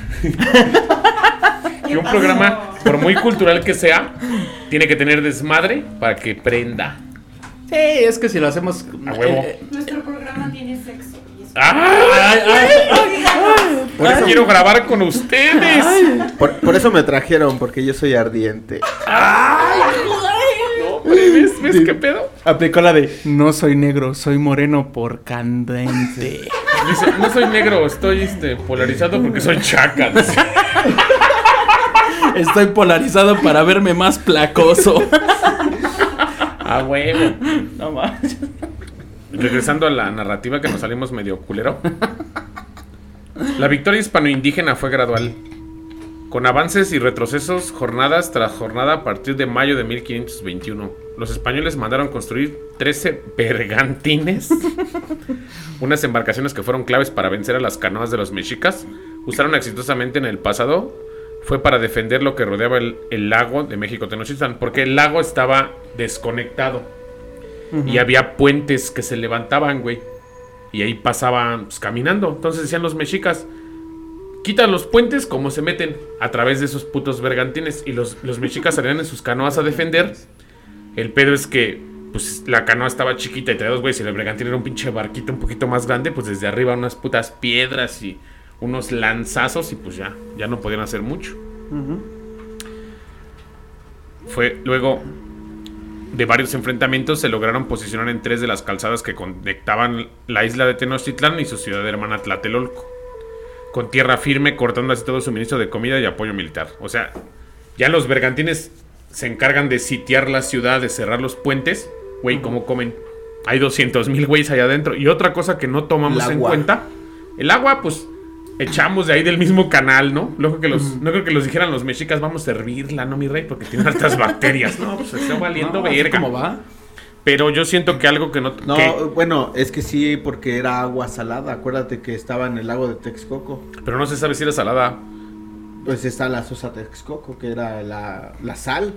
[SPEAKER 2] que un programa, por muy cultural que sea, tiene que tener desmadre para que prenda.
[SPEAKER 1] Sí, es que si lo hacemos.
[SPEAKER 2] A huevo.
[SPEAKER 1] eh,
[SPEAKER 4] Nuestro
[SPEAKER 2] Por eso quiero grabar con ustedes.
[SPEAKER 3] Por, por eso me trajeron, porque yo soy ardiente.
[SPEAKER 2] No, hombre, ¿ves, ves qué pedo?
[SPEAKER 1] aplicó la de no soy negro, soy moreno por candente.
[SPEAKER 2] Dice, no soy negro, estoy este, polarizado porque soy chaca. dice.
[SPEAKER 1] Estoy polarizado para verme más placoso.
[SPEAKER 2] Ah, huevo.
[SPEAKER 1] no manches.
[SPEAKER 2] Regresando a la narrativa que nos salimos medio culero. La victoria hispano-indígena fue gradual. Con avances y retrocesos, jornadas tras jornada a partir de mayo de 1521. Los españoles mandaron construir 13 bergantines, unas embarcaciones que fueron claves para vencer a las canoas de los mexicas. Usaron exitosamente en el pasado. Fue para defender lo que rodeaba el, el lago de México Tenochtitlan, porque el lago estaba desconectado. Y había puentes que se levantaban, güey. Y ahí pasaban pues, caminando. Entonces decían los mexicas, quitan los puentes como se meten a través de esos putos bergantines. Y los, los mexicas salían en sus canoas a defender. El pedo es que pues la canoa estaba chiquita y traía dos güeyes y el bergantín era un pinche barquito un poquito más grande, pues desde arriba unas putas piedras y unos lanzazos y pues ya, ya no podían hacer mucho. Fue luego de varios enfrentamientos se lograron posicionar en tres de las calzadas que conectaban la isla de Tenochtitlán y su ciudad hermana Tlatelolco. Con tierra firme, cortando así todo suministro de comida y apoyo militar. O sea, ya los bergantines se encargan de sitiar la ciudad, de cerrar los puentes. Güey, ¿cómo comen? Hay 200 mil güeyes allá adentro. Y otra cosa que no tomamos en cuenta, el agua, pues echamos de ahí del mismo canal, ¿no? Luego que los, no creo que los dijeran los mexicas, vamos a servirla, ¿no, mi rey? Porque tiene hartas bacterias. No, pues está valiendo
[SPEAKER 1] No,
[SPEAKER 2] verga.
[SPEAKER 1] como va.
[SPEAKER 2] Pero yo siento que algo que no...
[SPEAKER 3] No,
[SPEAKER 2] que-
[SPEAKER 3] bueno, es que sí, porque era agua salada. Acuérdate que estaba en el lago de Texcoco.
[SPEAKER 2] pero no se sabe si era salada.
[SPEAKER 3] Pues está la Sosa Texcoco, que era la, la sal.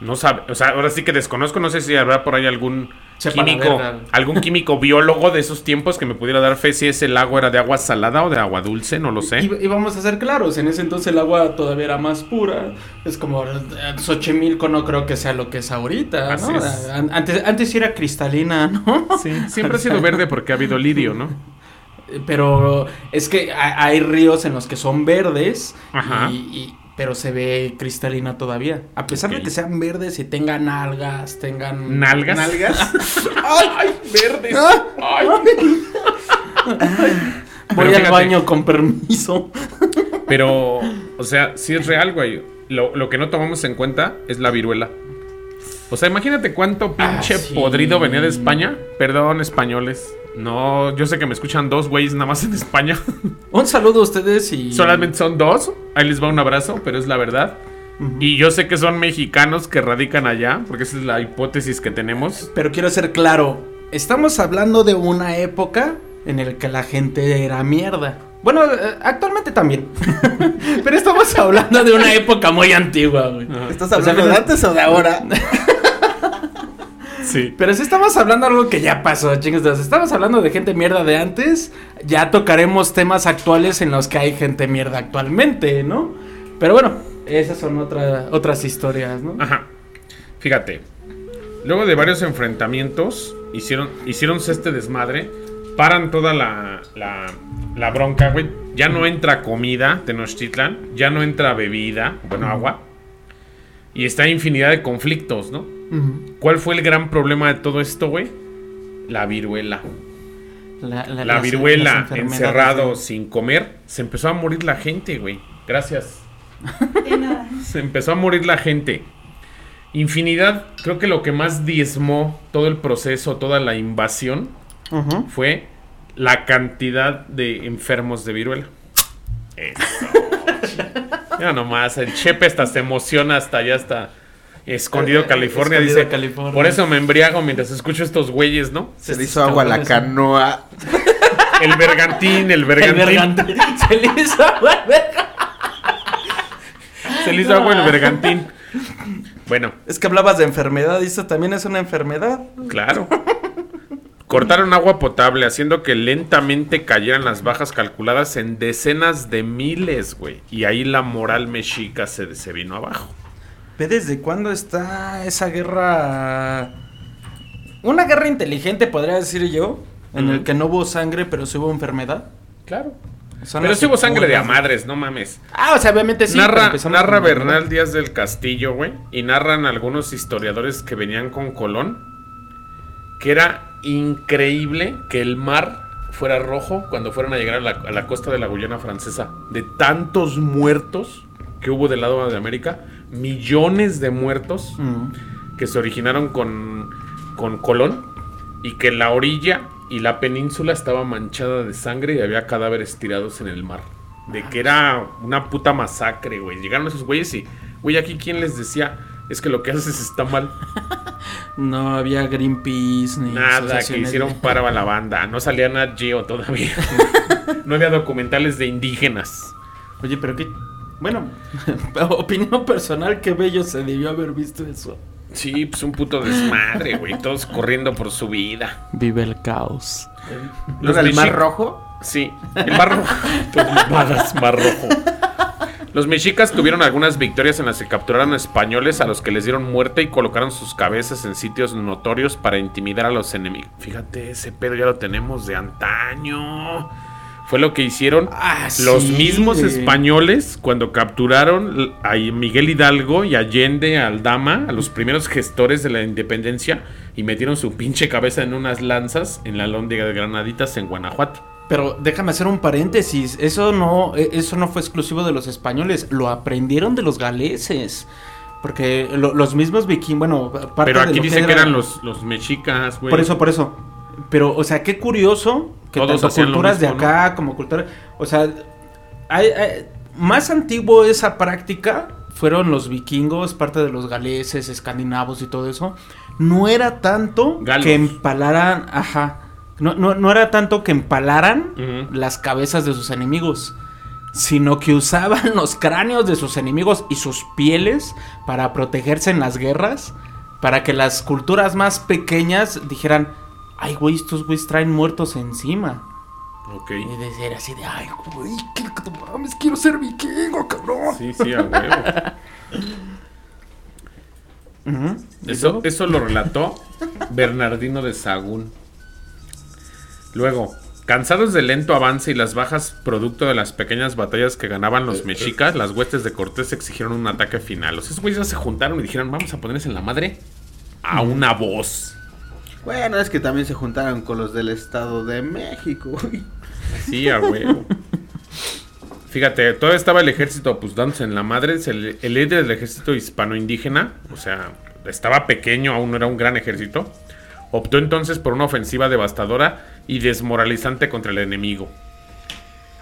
[SPEAKER 2] No sabe, o sea, ahora sí que desconozco, no sé si habrá por ahí algún
[SPEAKER 1] Sepa
[SPEAKER 2] químico, algún químico biólogo de esos tiempos que me pudiera dar fe si ese lago era de agua salada o de agua dulce, no lo sé.
[SPEAKER 1] Y, y vamos a ser claros, en ese entonces el agua todavía era más pura. Es como eh, Xochimilco no creo que sea lo que es ahorita, ¿no?
[SPEAKER 2] es.
[SPEAKER 1] An- Antes, antes sí era cristalina, ¿no?
[SPEAKER 2] Sí, siempre ha sido verde porque ha habido lirio, ¿no?
[SPEAKER 1] Pero es que ha- hay ríos en los que son verdes,
[SPEAKER 2] Ajá.
[SPEAKER 1] y, y- pero se ve cristalina todavía. A pesar de que sean verdes y tengan algas, tengan...
[SPEAKER 2] ¿Nalgas?
[SPEAKER 3] ¿Nalgas?
[SPEAKER 2] ¡Ay, verdes! ¡Ay!
[SPEAKER 1] Voy
[SPEAKER 2] Pero
[SPEAKER 1] al baño con permiso.
[SPEAKER 2] Pero, o sea, sí es real, güey. Lo, lo que no tomamos en cuenta es la viruela. O sea, imagínate cuánto pinche
[SPEAKER 1] Ah, sí.
[SPEAKER 2] podrido venía de España. Perdón, españoles. No, yo sé que me escuchan dos güeyes nada más en España.
[SPEAKER 1] Un saludo a ustedes y...
[SPEAKER 2] Solamente son dos. Ahí les va un abrazo, pero es la verdad. Y yo sé que son mexicanos que radican allá, porque esa es la hipótesis que tenemos.
[SPEAKER 1] Pero quiero ser claro, estamos hablando de una época en la que la gente era mierda. Bueno, eh, actualmente también. Pero estamos hablando de una época muy antigua, güey.
[SPEAKER 3] ¿Estás
[SPEAKER 1] O sea,
[SPEAKER 3] hablando de antes o de ahora?
[SPEAKER 2] Sí.
[SPEAKER 1] Pero si estamos hablando de algo que ya pasó, chicos. Si estamos hablando de gente mierda de antes, ya tocaremos temas actuales en los que hay gente mierda actualmente, ¿no? Pero bueno, esas son otra- otras historias, ¿no?
[SPEAKER 2] Ajá. Fíjate. Luego de varios enfrentamientos, hicieron, hicieron este desmadre. Paran toda la, la, la bronca, güey. Ya no entra comida, Tenochtitlan. Ya no entra bebida, bueno, agua. Y está infinidad de conflictos, ¿no? ¿Cuál fue el gran problema de todo esto, güey? La viruela.
[SPEAKER 1] La, la-
[SPEAKER 2] La
[SPEAKER 1] las-
[SPEAKER 2] viruela, encerrado, sin comer. Se empezó a morir la gente, güey. Gracias.
[SPEAKER 4] De nada.
[SPEAKER 2] Se empezó a morir la gente. Infinidad, creo que lo que más diezmó todo el proceso, toda la invasión, fue la cantidad de enfermos de viruela. Eso. Ya nomás, el Chepe hasta se emociona hasta allá, hasta escondido
[SPEAKER 1] Eh,
[SPEAKER 2] California.
[SPEAKER 1] escondido
[SPEAKER 2] dice,
[SPEAKER 1] California.
[SPEAKER 2] por eso me embriago mientras escucho estos güeyes, ¿no?
[SPEAKER 3] Se le hizo agua a la canoa.
[SPEAKER 2] El bergantín, el
[SPEAKER 1] El
[SPEAKER 2] bergantín.
[SPEAKER 1] bergantín. Se le hizo agua al bergantín.
[SPEAKER 2] Se le hizo agua el bergantín. Bueno,
[SPEAKER 1] Es que hablabas de enfermedad y esto también es una enfermedad.
[SPEAKER 2] Claro. Cortaron agua potable, haciendo que lentamente cayeran las bajas calculadas en decenas de miles, güey. Y ahí la moral mexica se, se vino abajo.
[SPEAKER 1] ¿Ve desde cuándo está esa guerra? Una guerra inteligente, podría decir yo, en el que no hubo sangre, pero sí hubo enfermedad.
[SPEAKER 2] Claro.
[SPEAKER 1] Son
[SPEAKER 2] Pero sí hubo sangre de a
[SPEAKER 1] secuelas.
[SPEAKER 2] madres, no mames.
[SPEAKER 1] Ah, o sea, obviamente sí.
[SPEAKER 2] narra. Bernal Díaz del Castillo, güey. Y narran algunos historiadores que venían con Colón. Que era increíble que el mar fuera rojo cuando fueran a llegar a la, a la costa de la Guyana francesa. De tantos muertos que hubo del lado de América. Millones de muertos que se originaron con, con Colón. Y que la orilla y la península estaba manchada de sangre y había cadáveres tirados en el mar. De que era una puta masacre, güey. Llegaron esos güeyes y, güey, aquí quién les decía, es que lo que haces está mal.
[SPEAKER 1] No había Greenpeace ni.
[SPEAKER 2] Nada, que hicieron paro a la banda. No salía Nat Geo todavía. no había documentales de indígenas.
[SPEAKER 1] Oye, pero qué. Bueno, opinión personal, qué bello se debió haber visto eso.
[SPEAKER 2] Sí, pues un puto desmadre, güey. Todos corriendo por su vida.
[SPEAKER 1] Vive el caos.
[SPEAKER 2] Los
[SPEAKER 3] ¿Los del Mar Rojo?
[SPEAKER 2] Sí, el mar rojo. Mar rojo. Los mexicas tuvieron algunas victorias en las que capturaron españoles a los que les dieron muerte y colocaron sus cabezas en sitios notorios para intimidar a los enemigos. Fíjate, ese pedo ya lo tenemos de antaño. Fue lo que hicieron
[SPEAKER 1] Ah,
[SPEAKER 2] los
[SPEAKER 1] sí,
[SPEAKER 2] mismos
[SPEAKER 1] güey.
[SPEAKER 2] españoles cuando capturaron a Miguel Hidalgo y Allende Aldama, a los primeros gestores de la independencia, y metieron su pinche cabeza en unas lanzas en la lóndiga de Granaditas en Guanajuato.
[SPEAKER 1] Pero déjame hacer un paréntesis. Eso no, e- eso no fue exclusivo de los españoles. Lo aprendieron de los galeses. Porque lo- los mismos vikingos, bueno, parte
[SPEAKER 2] Pero
[SPEAKER 1] de
[SPEAKER 2] aquí
[SPEAKER 1] lo
[SPEAKER 2] dicen que
[SPEAKER 1] era-
[SPEAKER 2] eran los, los mexicas, güey.
[SPEAKER 1] Por eso, por eso. Pero, o sea, qué curioso que
[SPEAKER 2] Todos
[SPEAKER 1] tanto culturas de acá como culturas. O sea, hay- hay- más antiguo esa práctica fueron los vikingos, parte de los galeses, escandinavos y todo eso. No era tanto
[SPEAKER 2] Galos.
[SPEAKER 1] que empalaran, ajá. No, no, no era tanto que empalaran las cabezas de sus enemigos, sino que usaban los cráneos de sus enemigos y sus pieles para protegerse en las guerras, para que las culturas más pequeñas dijeran, ay güey, estos güeyes traen muertos encima.
[SPEAKER 2] Ok.
[SPEAKER 1] Y de ser así de, ay güey, que mames, quiero ser vikingo, cabrón.
[SPEAKER 2] Sí, sí, a huevo.
[SPEAKER 1] Ujú. ¿Y
[SPEAKER 2] Eso, eso lo relató Bernardino de Sagún. Luego, cansados del lento avance y las bajas producto de las pequeñas batallas que ganaban los mexicas, las huestes de Cortés exigieron un ataque final. Los esos güeyes ya se juntaron y dijeron, vamos a ponerles en la madre a una voz.
[SPEAKER 3] Bueno, es que también se juntaron con los del Estado de México.
[SPEAKER 2] Sí, a huevo. Fíjate, todavía estaba el ejército pues dándose en la madre. El, el líder del ejército hispano-indígena, o sea, estaba pequeño, aún no era un gran ejército. Optó entonces por una ofensiva devastadora y desmoralizante contra el enemigo.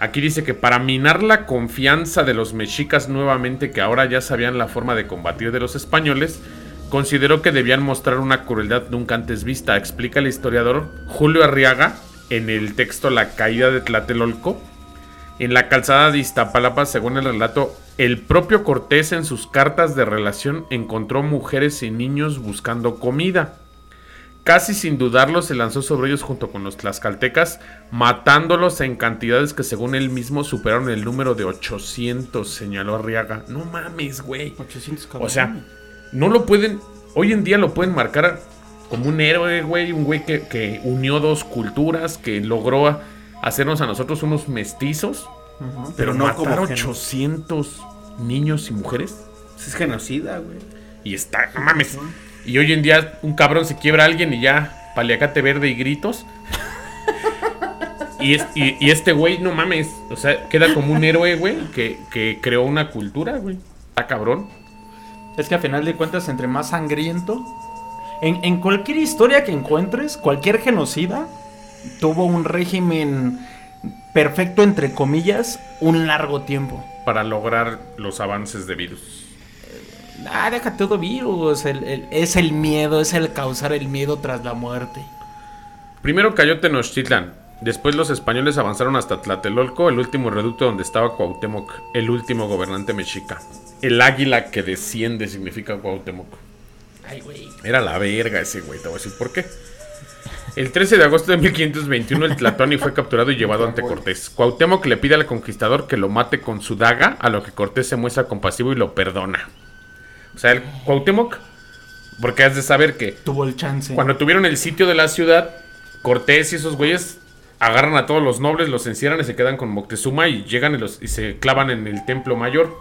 [SPEAKER 2] Aquí dice que para minar la confianza de los mexicas nuevamente, que ahora ya sabían la forma de combatir de los españoles, consideró que debían mostrar una crueldad nunca antes vista. Explica el historiador Julio Arriaga en el texto La caída de Tlatelolco. En la calzada de Iztapalapa, según el relato, el propio Cortés en sus cartas de relación encontró mujeres y niños buscando comida. Casi sin dudarlo se lanzó sobre ellos junto con los tlaxcaltecas, matándolos en cantidades que según él mismo superaron el número de 800, señaló Arriaga. No mames, güey.
[SPEAKER 1] 800
[SPEAKER 2] O sea, no lo pueden, hoy en día lo pueden marcar como un héroe, güey, un güey que, que unió dos culturas, que logró hacernos a nosotros unos mestizos, pero,
[SPEAKER 3] Pero no
[SPEAKER 2] matar
[SPEAKER 3] como gen-
[SPEAKER 2] 800 niños y mujeres.
[SPEAKER 3] Es genocida, güey.
[SPEAKER 2] Y está, no mames. Y hoy en día un cabrón se quiebra a alguien y ya paliacate verde y gritos. Y, es- y- y este güey, no mames, o sea, queda como un héroe, güey, que, que creó una cultura, güey. Está cabrón.
[SPEAKER 1] Es que a final de cuentas, entre más sangriento. En, en cualquier historia que encuentres, cualquier genocida tuvo un régimen perfecto, entre comillas, un largo tiempo.
[SPEAKER 2] Para lograr los avances de virus.
[SPEAKER 1] Ah, deja todo virus. el- el- es el miedo, es el causar el miedo tras la muerte.
[SPEAKER 2] Primero cayó Tenochtitlan. Después los españoles avanzaron hasta Tlatelolco, el último reducto donde estaba Cuauhtémoc, el último gobernante mexica. El águila que desciende significa Cuauhtémoc.
[SPEAKER 1] Ay, güey.
[SPEAKER 2] Era la verga ese güey, te voy a decir por qué. El 13 de agosto de 1521 el Tlatoni fue capturado y llevado ante Cortés. Cuauhtémoc le pide al conquistador que lo mate con su daga, a lo que Cortés se muestra compasivo y lo perdona. O sea, el Cuauhtémoc, porque has de saber que
[SPEAKER 1] Tuvo el chance.
[SPEAKER 2] cuando tuvieron el sitio de la ciudad, Cortés y esos güeyes agarran a todos los nobles, los encierran y se quedan con Moctezuma y llegan y, los, y se clavan en el templo mayor.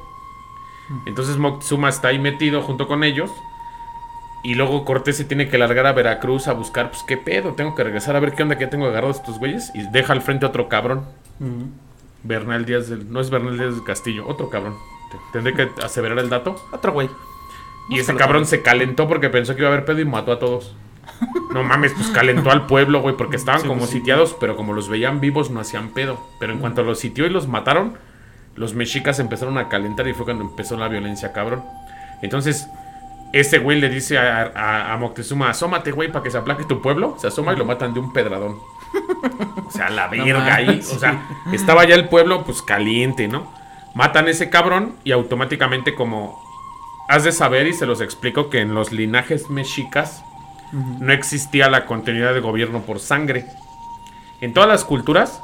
[SPEAKER 2] Entonces Moctezuma está ahí metido junto con ellos. Y luego Cortés se tiene que largar a Veracruz a buscar, pues qué pedo, tengo que regresar a ver qué onda que tengo agarrados estos güeyes. Y deja al frente a otro cabrón. Bernal Díaz del... No es Bernal Díaz del Castillo, otro cabrón. Te- Tendré que aseverar el dato.
[SPEAKER 1] Otro güey.
[SPEAKER 2] Y ese
[SPEAKER 1] cabrón.
[SPEAKER 2] se calentó porque pensó que iba a haber pedo y mató a todos. No mames, pues calentó al pueblo, güey, porque estaban
[SPEAKER 1] Sí,
[SPEAKER 2] como
[SPEAKER 1] pues sí.
[SPEAKER 2] sitiados, pero como los veían vivos no hacían pedo. Pero en cuanto los sitió y los mataron, los mexicas empezaron a calentar y fue cuando empezó la violencia, cabrón. Entonces, ese güey le dice a, a- a Moctezuma, asómate, güey, para que se aplaque tu pueblo. Se asoma y lo matan de un pedradón. O sea, la verga ahí. O sea, estaba ya el pueblo, pues caliente, ¿no? Matan a ese cabrón y automáticamente como has de saber y se los explico que en los linajes mexicas no existía la continuidad de gobierno por sangre. En todas las culturas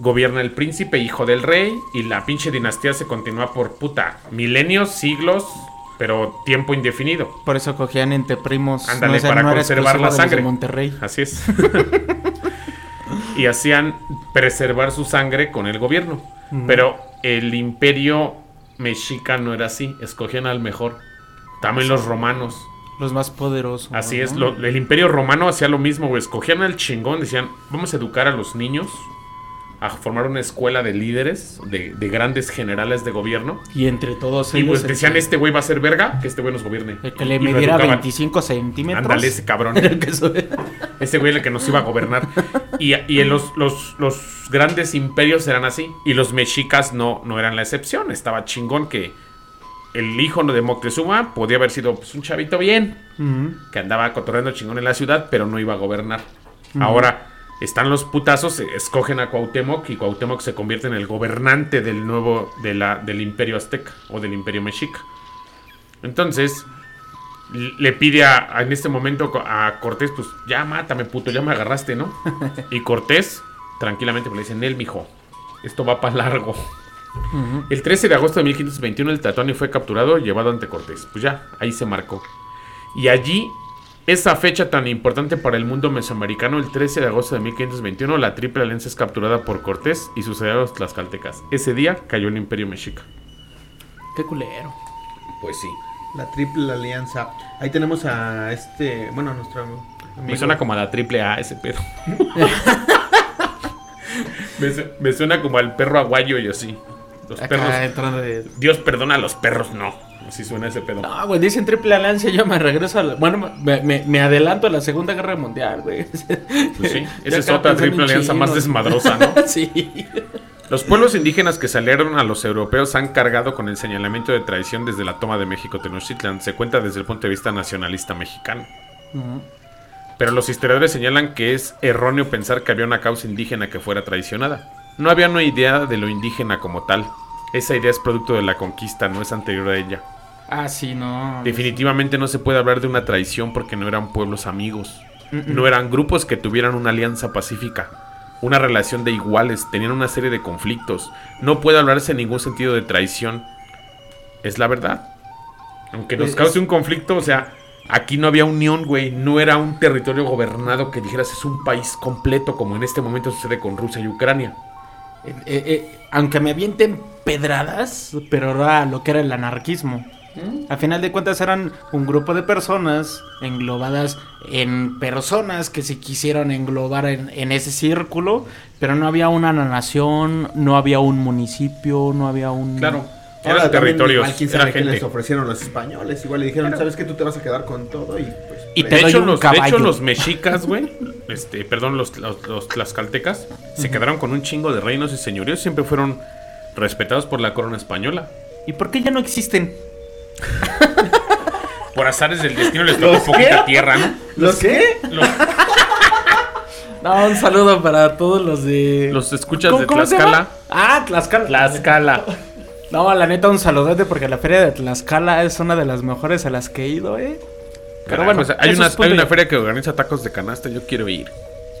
[SPEAKER 2] gobierna el príncipe hijo del rey y la pinche dinastía se continúa por puta milenios, siglos, pero tiempo indefinido.
[SPEAKER 1] Por eso cogían entre primos.
[SPEAKER 2] Ándale,
[SPEAKER 1] o sea,
[SPEAKER 2] para
[SPEAKER 1] era
[SPEAKER 2] conservar la
[SPEAKER 1] de de
[SPEAKER 2] sangre.
[SPEAKER 1] Monterrey.
[SPEAKER 2] Así es. y hacían preservar su sangre con el gobierno. Pero el imperio mexica no era así. Escogían al mejor. También los romanos.
[SPEAKER 1] Los más poderosos.
[SPEAKER 2] Así
[SPEAKER 1] ¿no?
[SPEAKER 2] es. lo- el imperio romano hacía lo mismo, güey. Escogían al chingón. Decían, vamos a educar a los niños. A formar una escuela de líderes. De, de grandes generales de gobierno.
[SPEAKER 1] Y entre todos
[SPEAKER 2] Y
[SPEAKER 1] ellos.
[SPEAKER 2] pues
[SPEAKER 1] el
[SPEAKER 2] decían,
[SPEAKER 1] que-
[SPEAKER 2] este güey va a ser verga. Que este güey nos gobierne.
[SPEAKER 1] El que le
[SPEAKER 2] Y lo
[SPEAKER 1] midiera
[SPEAKER 2] educaban.
[SPEAKER 1] 25 centímetros.
[SPEAKER 2] Ándale, ese cabrón. Ese güey era el que nos iba a gobernar. Y, y los, los grandes imperios eran así. Y los mexicas no, no eran la excepción. Estaba chingón que el hijo de Moctezuma podía haber sido pues, un chavito bien. Que andaba cotorreando chingón en la ciudad, pero no iba a gobernar. Ahora están los putazos, escogen a Cuauhtémoc y Cuauhtémoc se convierte en el gobernante del nuevo, de la, del imperio azteca o del imperio mexica. Entonces, le pide a, a- en este momento a Cortés, pues ya mátame, puto, ya me agarraste, ¿no? Y Cortés, tranquilamente, le dice, Nel, mijo, esto va para largo. El 13 de agosto de 1521 el Tatuani fue capturado y llevado ante Cortés. Pues ya, ahí se marcó. Y allí, esa fecha tan importante para el mundo mesoamericano, el 13 de agosto de 1521, la Triple Alianza es capturada por Cortés y sus aliados tlaxcaltecas. Ese día cayó el imperio mexica.
[SPEAKER 1] Qué culero.
[SPEAKER 2] Pues sí.
[SPEAKER 3] La triple alianza. Ahí tenemos a este, bueno, a nuestro amigo.
[SPEAKER 2] Me suena como a la triple A ese pedo. me, su- me suena como al perro aguayo y así. Los
[SPEAKER 1] Acá
[SPEAKER 2] perros.
[SPEAKER 1] entrando de.
[SPEAKER 2] Dios perdona a los perros, no. Así suena ese pedo.
[SPEAKER 1] No, güey, dicen triple alianza. Yo me regreso a la. Bueno, me, me- me adelanto a la Segunda Guerra Mundial, güey.
[SPEAKER 2] Pues sí, esa es otra triple alianza más desmadrosa, ¿no?
[SPEAKER 1] sí.
[SPEAKER 2] Los pueblos indígenas que salieron a los europeos han cargado con el señalamiento de traición desde la toma de México Tenochtitlan. Se cuenta desde el punto de vista nacionalista mexicano. Pero los historiadores señalan que es erróneo pensar que había una causa indígena que fuera traicionada. No había una idea de lo indígena como tal. Esa idea es producto de la conquista, no es anterior a ella.
[SPEAKER 1] Ah, sí, no.
[SPEAKER 2] Definitivamente no se puede hablar de una traición porque no eran pueblos amigos. No eran grupos que tuvieran una alianza pacífica. Una relación de iguales. Tenían una serie de conflictos. No puede hablarse en ningún sentido de traición. Es la verdad. Aunque nos cause un conflicto, o sea, aquí no había unión, güey. No era un territorio gobernado que dijeras es un país completo como en este momento sucede con Rusia y Ucrania.
[SPEAKER 1] Eh, eh, aunque me avienten pedradas, pero era lo que era el anarquismo. A final de cuentas eran un grupo de personas englobadas en personas que se quisieron englobar en, en ese círculo, pero no había una nación, no había un municipio, no había un...
[SPEAKER 2] Claro.
[SPEAKER 3] Ahora
[SPEAKER 2] Eran territorios.
[SPEAKER 3] Igual, quién
[SPEAKER 2] era
[SPEAKER 3] sabe qué
[SPEAKER 2] gente.
[SPEAKER 3] les ofrecieron los españoles. Igual le dijeron, ¿sabes que Tú te vas a quedar con todo y pues.
[SPEAKER 1] Y
[SPEAKER 2] De
[SPEAKER 1] doy
[SPEAKER 2] hecho,
[SPEAKER 1] un
[SPEAKER 2] los, de hecho, los mexicas, güey, este, perdón, los, los, los tlaxcaltecas, se quedaron con un chingo de reinos y señoríos, siempre fueron respetados por la corona española.
[SPEAKER 1] ¿Y por qué ya no existen?
[SPEAKER 2] Por azares del destino les tocó poquita tierra, ¿no?
[SPEAKER 3] ¿Los qué?
[SPEAKER 2] Los,
[SPEAKER 1] No, un saludo para todos los de...
[SPEAKER 2] los escuchas
[SPEAKER 1] ¿Cómo-
[SPEAKER 2] de
[SPEAKER 1] cómo se
[SPEAKER 2] Tlaxcala.
[SPEAKER 1] llama? Ah, Tlaxcala.
[SPEAKER 2] Tlaxcala.
[SPEAKER 1] No, la neta, un saludote porque la feria de Tlaxcala es una de las mejores a las que he ido, ¿eh? Pero bueno,
[SPEAKER 2] o sea, hay una, hay una feria que organiza tacos de canasta, yo quiero ir.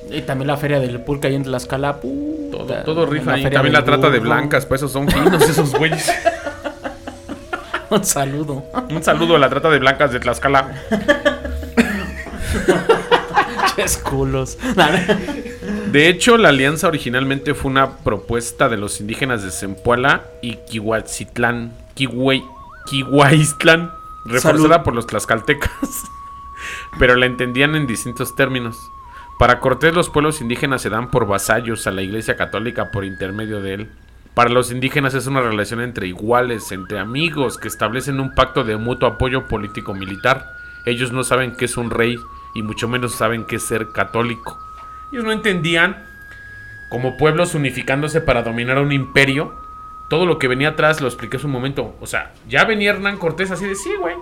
[SPEAKER 1] Y también la feria del pulque ahí en Tlaxcala. puta,
[SPEAKER 2] Todo, todo rifa ahí. También la trata de blancas, pues esos son finos esos güeyes.
[SPEAKER 1] Un saludo.
[SPEAKER 2] Un saludo a la trata de blancas de Tlaxcala.
[SPEAKER 1] Ches culos.
[SPEAKER 2] De hecho, la alianza originalmente fue una propuesta de los indígenas de Zempoala y Kihuatzitlán, Kihuaiztlán, reforzada
[SPEAKER 1] Salud.
[SPEAKER 2] por los tlaxcaltecas, pero la entendían en distintos términos. Para Cortés los pueblos indígenas se dan por vasallos a la Iglesia Católica por intermedio de él. Para los indígenas es una relación entre iguales, entre amigos, que establecen un pacto de mutuo apoyo político-militar. Ellos no saben qué es un rey y mucho menos saben qué es ser católico. Ellos no entendían como pueblos unificándose para dominar a un imperio. Todo lo que venía atrás lo expliqué hace un momento. O sea, ya venía Hernán Cortés así de sí, güey.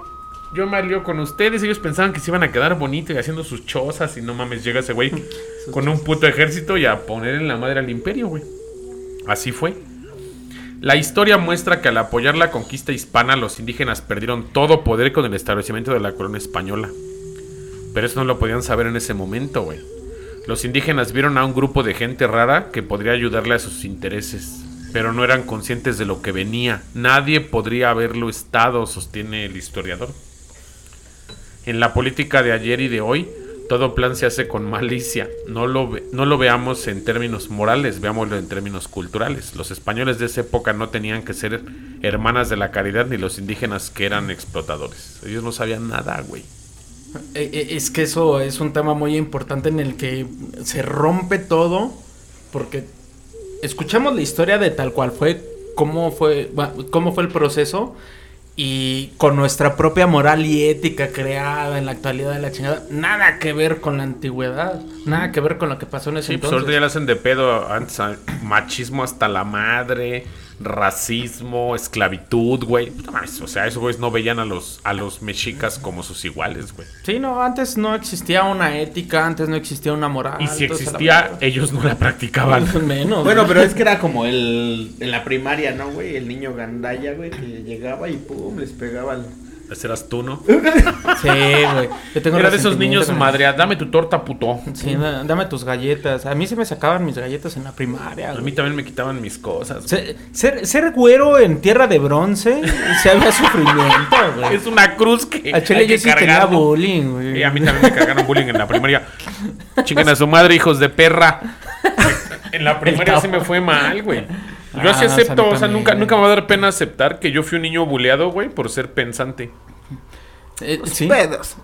[SPEAKER 2] Yo me alío con ustedes. Ellos pensaban que se iban a quedar bonito y haciendo sus chozas. Y no mames, llega ese güey con un puto ejército y a poner en la madre al imperio, güey. Así fue. La historia muestra que al apoyar la conquista hispana, los indígenas perdieron todo poder con el establecimiento de la corona española. Pero eso no lo podían saber en ese momento, güey. Los indígenas vieron a un grupo de gente rara que podría ayudarle a sus intereses, pero no eran conscientes de lo que venía. Nadie podría haberlo estado, sostiene el historiador. En la política de ayer y de hoy, todo plan se hace con malicia. No lo, no lo veamos en términos morales, veámoslo en términos culturales. Los españoles de esa época no tenían que ser hermanas de la caridad ni los indígenas que eran explotadores. Ellos no sabían nada, güey.
[SPEAKER 1] Eh, eh, Es que eso es un tema muy importante en el que se rompe todo porque escuchamos la historia de tal cual fue, cómo fue, cómo fue el proceso y con nuestra propia moral y ética creada en la actualidad de la chingada, nada que ver con la antigüedad, nada que ver con lo que pasó en ese
[SPEAKER 2] Sí, pues ahorita
[SPEAKER 1] entonces.
[SPEAKER 2] ya le hacen de pedo antes machismo hasta la madre, racismo, esclavitud, güey. O sea, esos güeyes no veían a los, a los mexicas como sus iguales, güey.
[SPEAKER 1] Sí, no, antes no existía una ética, antes no existía una moral.
[SPEAKER 2] Y si
[SPEAKER 1] la
[SPEAKER 2] existía, ellos no la practicaban.
[SPEAKER 1] menos.
[SPEAKER 3] Bueno, pero es que era como el en la primaria, ¿no, güey? El niño gandaya, güey, que llegaba y pum, les pegaba el...
[SPEAKER 2] Ese eras tú, ¿no?
[SPEAKER 1] Sí, güey. Yo tengo
[SPEAKER 2] Era de esos niños
[SPEAKER 1] con-
[SPEAKER 2] madre, dame tu torta, puto.
[SPEAKER 1] Sí, da- dame tus galletas. A mí se me sacaban mis galletas en la primaria.
[SPEAKER 2] A
[SPEAKER 1] güey.
[SPEAKER 2] mí también me quitaban mis cosas. güey.
[SPEAKER 1] Ser, ser, ser güero en tierra de bronce se había sufrimiento, güey.
[SPEAKER 2] Es una cruz que.
[SPEAKER 1] A Chile
[SPEAKER 2] hay
[SPEAKER 1] yo
[SPEAKER 2] que
[SPEAKER 1] sí tenía
[SPEAKER 2] cargar, ¿no?
[SPEAKER 1] bullying, güey.
[SPEAKER 2] Y a mí también me cargaron bullying en la primaria. Chinguen a su madre, hijos de perra. En la primaria sí me fue mal, güey. Yo
[SPEAKER 1] Ah,
[SPEAKER 2] sí
[SPEAKER 1] o sea, a
[SPEAKER 2] acepto, o sea,
[SPEAKER 1] también,
[SPEAKER 2] nunca,
[SPEAKER 1] güey.
[SPEAKER 2] nunca me va a dar pena aceptar que yo fui un niño buleado, güey, por ser pensante.
[SPEAKER 1] Eh, sí.
[SPEAKER 3] Pedos.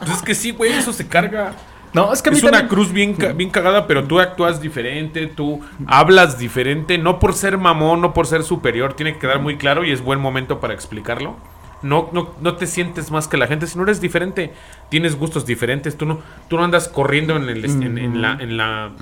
[SPEAKER 2] Pues es que sí, güey, eso se carga.
[SPEAKER 1] No, es que a mí
[SPEAKER 2] Es una cruz bien, ca- bien cagada, pero tú actúas diferente, tú hablas diferente, no por ser mamón, no por ser superior, tiene que quedar muy claro y es buen momento para explicarlo. No, no, no te sientes más que la gente, si no eres diferente, tienes gustos diferentes, tú no, tú no andas corriendo en, el, en, en la, en, la,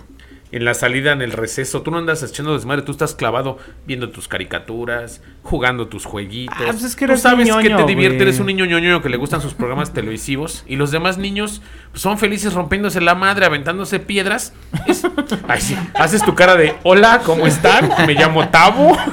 [SPEAKER 2] en la salida, en el receso, tú no andas echando desmadre, tú estás clavado viendo tus caricaturas, jugando tus jueguitos.
[SPEAKER 1] Ah, pues es que
[SPEAKER 2] tú
[SPEAKER 1] eres
[SPEAKER 2] sabes que te divierte, eres un niño ñoño que le gustan sus programas televisivos y los demás niños son felices rompiéndose la madre, aventándose piedras. Es- Ay, sí. Haces tu cara de hola, ¿cómo están? Me llamo Tabo.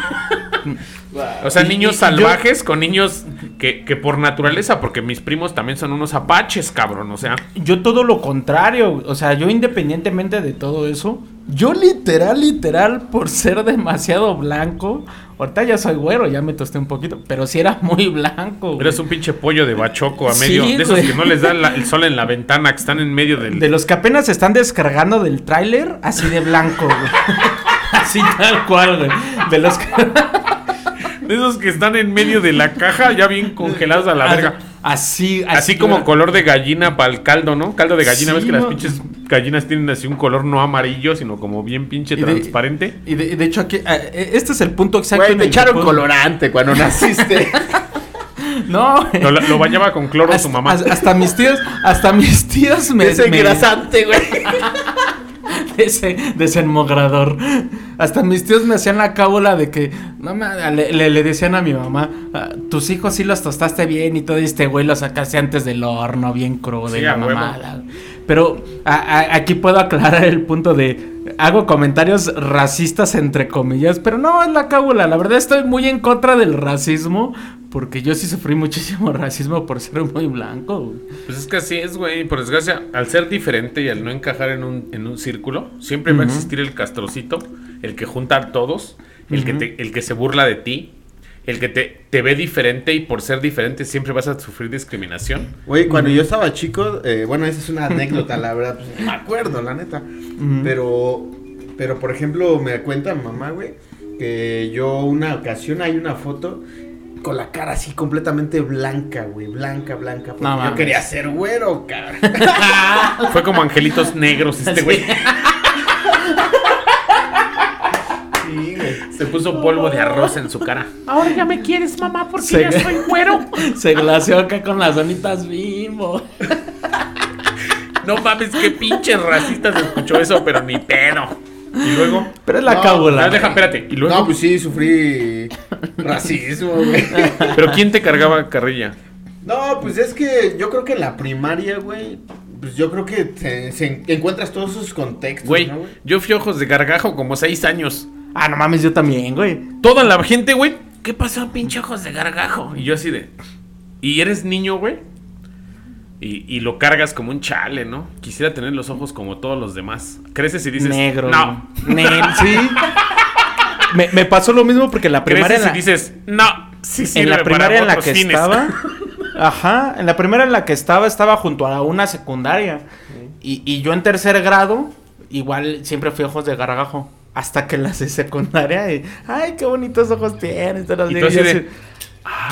[SPEAKER 2] O sea,
[SPEAKER 1] Y-
[SPEAKER 2] niños
[SPEAKER 1] y- y yo-
[SPEAKER 2] salvajes con niños que, que por naturaleza, porque mis primos también son unos apaches, cabrón. O sea,
[SPEAKER 1] Yo todo lo contrario, o sea, yo independientemente de todo eso, yo literal, literal, por ser demasiado blanco, ahorita ya soy güero, ya me tosté un poquito, pero sí era muy blanco. güey.
[SPEAKER 2] eres un pinche pollo de bachoco a
[SPEAKER 1] Sí,
[SPEAKER 2] medio. de esos
[SPEAKER 1] güey.
[SPEAKER 2] que no les da la- el sol en la ventana, que están en medio del.
[SPEAKER 1] De los que apenas se están descargando del tráiler, así de blanco, güey. Así tal cual, güey. De los que...
[SPEAKER 2] De esos que están en medio de la caja, ya bien congelados a la verga.
[SPEAKER 1] Así,
[SPEAKER 2] Así como
[SPEAKER 1] güey.
[SPEAKER 2] color de gallina para el caldo, ¿no? Caldo de gallina,
[SPEAKER 1] Sí,
[SPEAKER 2] ves que las pinches gallinas tienen así un color no amarillo, sino como bien pinche
[SPEAKER 1] Y de-
[SPEAKER 2] transparente.
[SPEAKER 1] Y de, y de hecho aquí, eh, este es el punto exacto.
[SPEAKER 3] Güey,
[SPEAKER 1] en
[SPEAKER 3] te echaron colorante cuando naciste.
[SPEAKER 1] No, güey.
[SPEAKER 2] Lo, lo bañaba con cloro
[SPEAKER 1] hasta,
[SPEAKER 2] su mamá.
[SPEAKER 1] hasta- hasta mis tíos, hasta mis tíos me... Me-
[SPEAKER 3] engrasante, güey.
[SPEAKER 1] ese desenmogrador. Hasta mis tíos me hacían la cábula de que, no le, le- le decían a mi mamá, "Ah, tus hijos sí los tostaste bien y todo y este güey lo sacaste antes del horno, bien crudo
[SPEAKER 2] Sí,
[SPEAKER 1] y la
[SPEAKER 2] huevo.
[SPEAKER 1] Pero a- a- aquí puedo aclarar el punto de, hago comentarios racistas entre comillas, pero no es la cábula, la verdad estoy muy en contra del racismo, porque yo sí sufrí muchísimo racismo por ser muy blanco. güey.
[SPEAKER 2] Pues es que así es, güey. Por desgracia, al ser diferente y al no encajar en un, en un círculo, siempre va a existir el castrocito, el que junta a todos, el, que te- el que se burla de ti, el que te, te ve diferente y por ser diferente siempre vas a sufrir discriminación.
[SPEAKER 3] Güey, cuando yo estaba chico, eh, bueno, esa es una anécdota, la verdad, pues, no me acuerdo, la neta. Pero, pero por ejemplo, me cuenta mamá, güey, que yo una ocasión hay una foto con la cara así completamente blanca, güey, blanca, blanca. Porque
[SPEAKER 1] No
[SPEAKER 3] yo quería ser güero, cabrón.
[SPEAKER 2] Fue como angelitos negros este güey.
[SPEAKER 3] Sí, güey.
[SPEAKER 2] Se puso polvo de arroz en su cara.
[SPEAKER 5] Ahora ya me quieres, mamá, porque
[SPEAKER 1] Se-
[SPEAKER 5] ya soy güero.
[SPEAKER 1] Se glaseó acá con las donitas bimbo.
[SPEAKER 2] No mames, qué pinche racista se escuchó eso, pero ni pedo. Y luego.
[SPEAKER 1] Pero es la
[SPEAKER 3] No,
[SPEAKER 1] cábula.
[SPEAKER 2] Ah, deja, espérate. Y luego.
[SPEAKER 3] No, pues sí, sufrí racismo, güey.
[SPEAKER 2] Pero ¿quién te cargaba carrilla?
[SPEAKER 3] No, pues es que yo creo que en la primaria, güey, pues yo creo que se, se encuentras todos esos contextos,
[SPEAKER 2] Güey,
[SPEAKER 3] ¿no, güey?
[SPEAKER 2] yo fui ojos de gargajo como seis años.
[SPEAKER 1] Ah, no mames, yo también, güey.
[SPEAKER 2] Toda la gente, güey, ¿qué pasó, pinche ojos de gargajo? Y yo así de. Y eres niño, güey. Y, y lo cargas como un chale, ¿no? Quisiera tener los ojos como todos los demás. Creces y dices.
[SPEAKER 1] Negro.
[SPEAKER 2] No.
[SPEAKER 1] Nel, sí. Me, me pasó lo mismo porque la primaria.
[SPEAKER 2] Creces
[SPEAKER 1] en
[SPEAKER 2] y
[SPEAKER 1] la-
[SPEAKER 2] dices, no. Sí, sí,
[SPEAKER 1] en la primaria en la que
[SPEAKER 2] fines.
[SPEAKER 1] estaba. Ajá, en la primera en la que estaba, estaba junto a una secundaria. Y, y yo en tercer grado, igual siempre fui ojos de gargajo. Hasta que las de secundaria, y, ay, qué bonitos ojos tienes.
[SPEAKER 2] Y
[SPEAKER 1] yo
[SPEAKER 2] de,
[SPEAKER 1] así,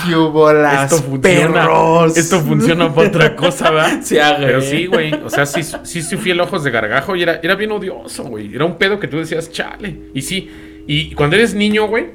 [SPEAKER 1] ¿Qué hubo las
[SPEAKER 2] Esto funciona.
[SPEAKER 1] perros?
[SPEAKER 2] Esto funciona para otra cosa, ¿verdad?
[SPEAKER 1] Sí, ah.
[SPEAKER 2] Pero sí, güey. O sea, sí, sí, sí fui el ojos de gargajo y era, era bien odioso, güey. Era un pedo que tú decías, chale. Y sí. Y cuando eres niño, güey,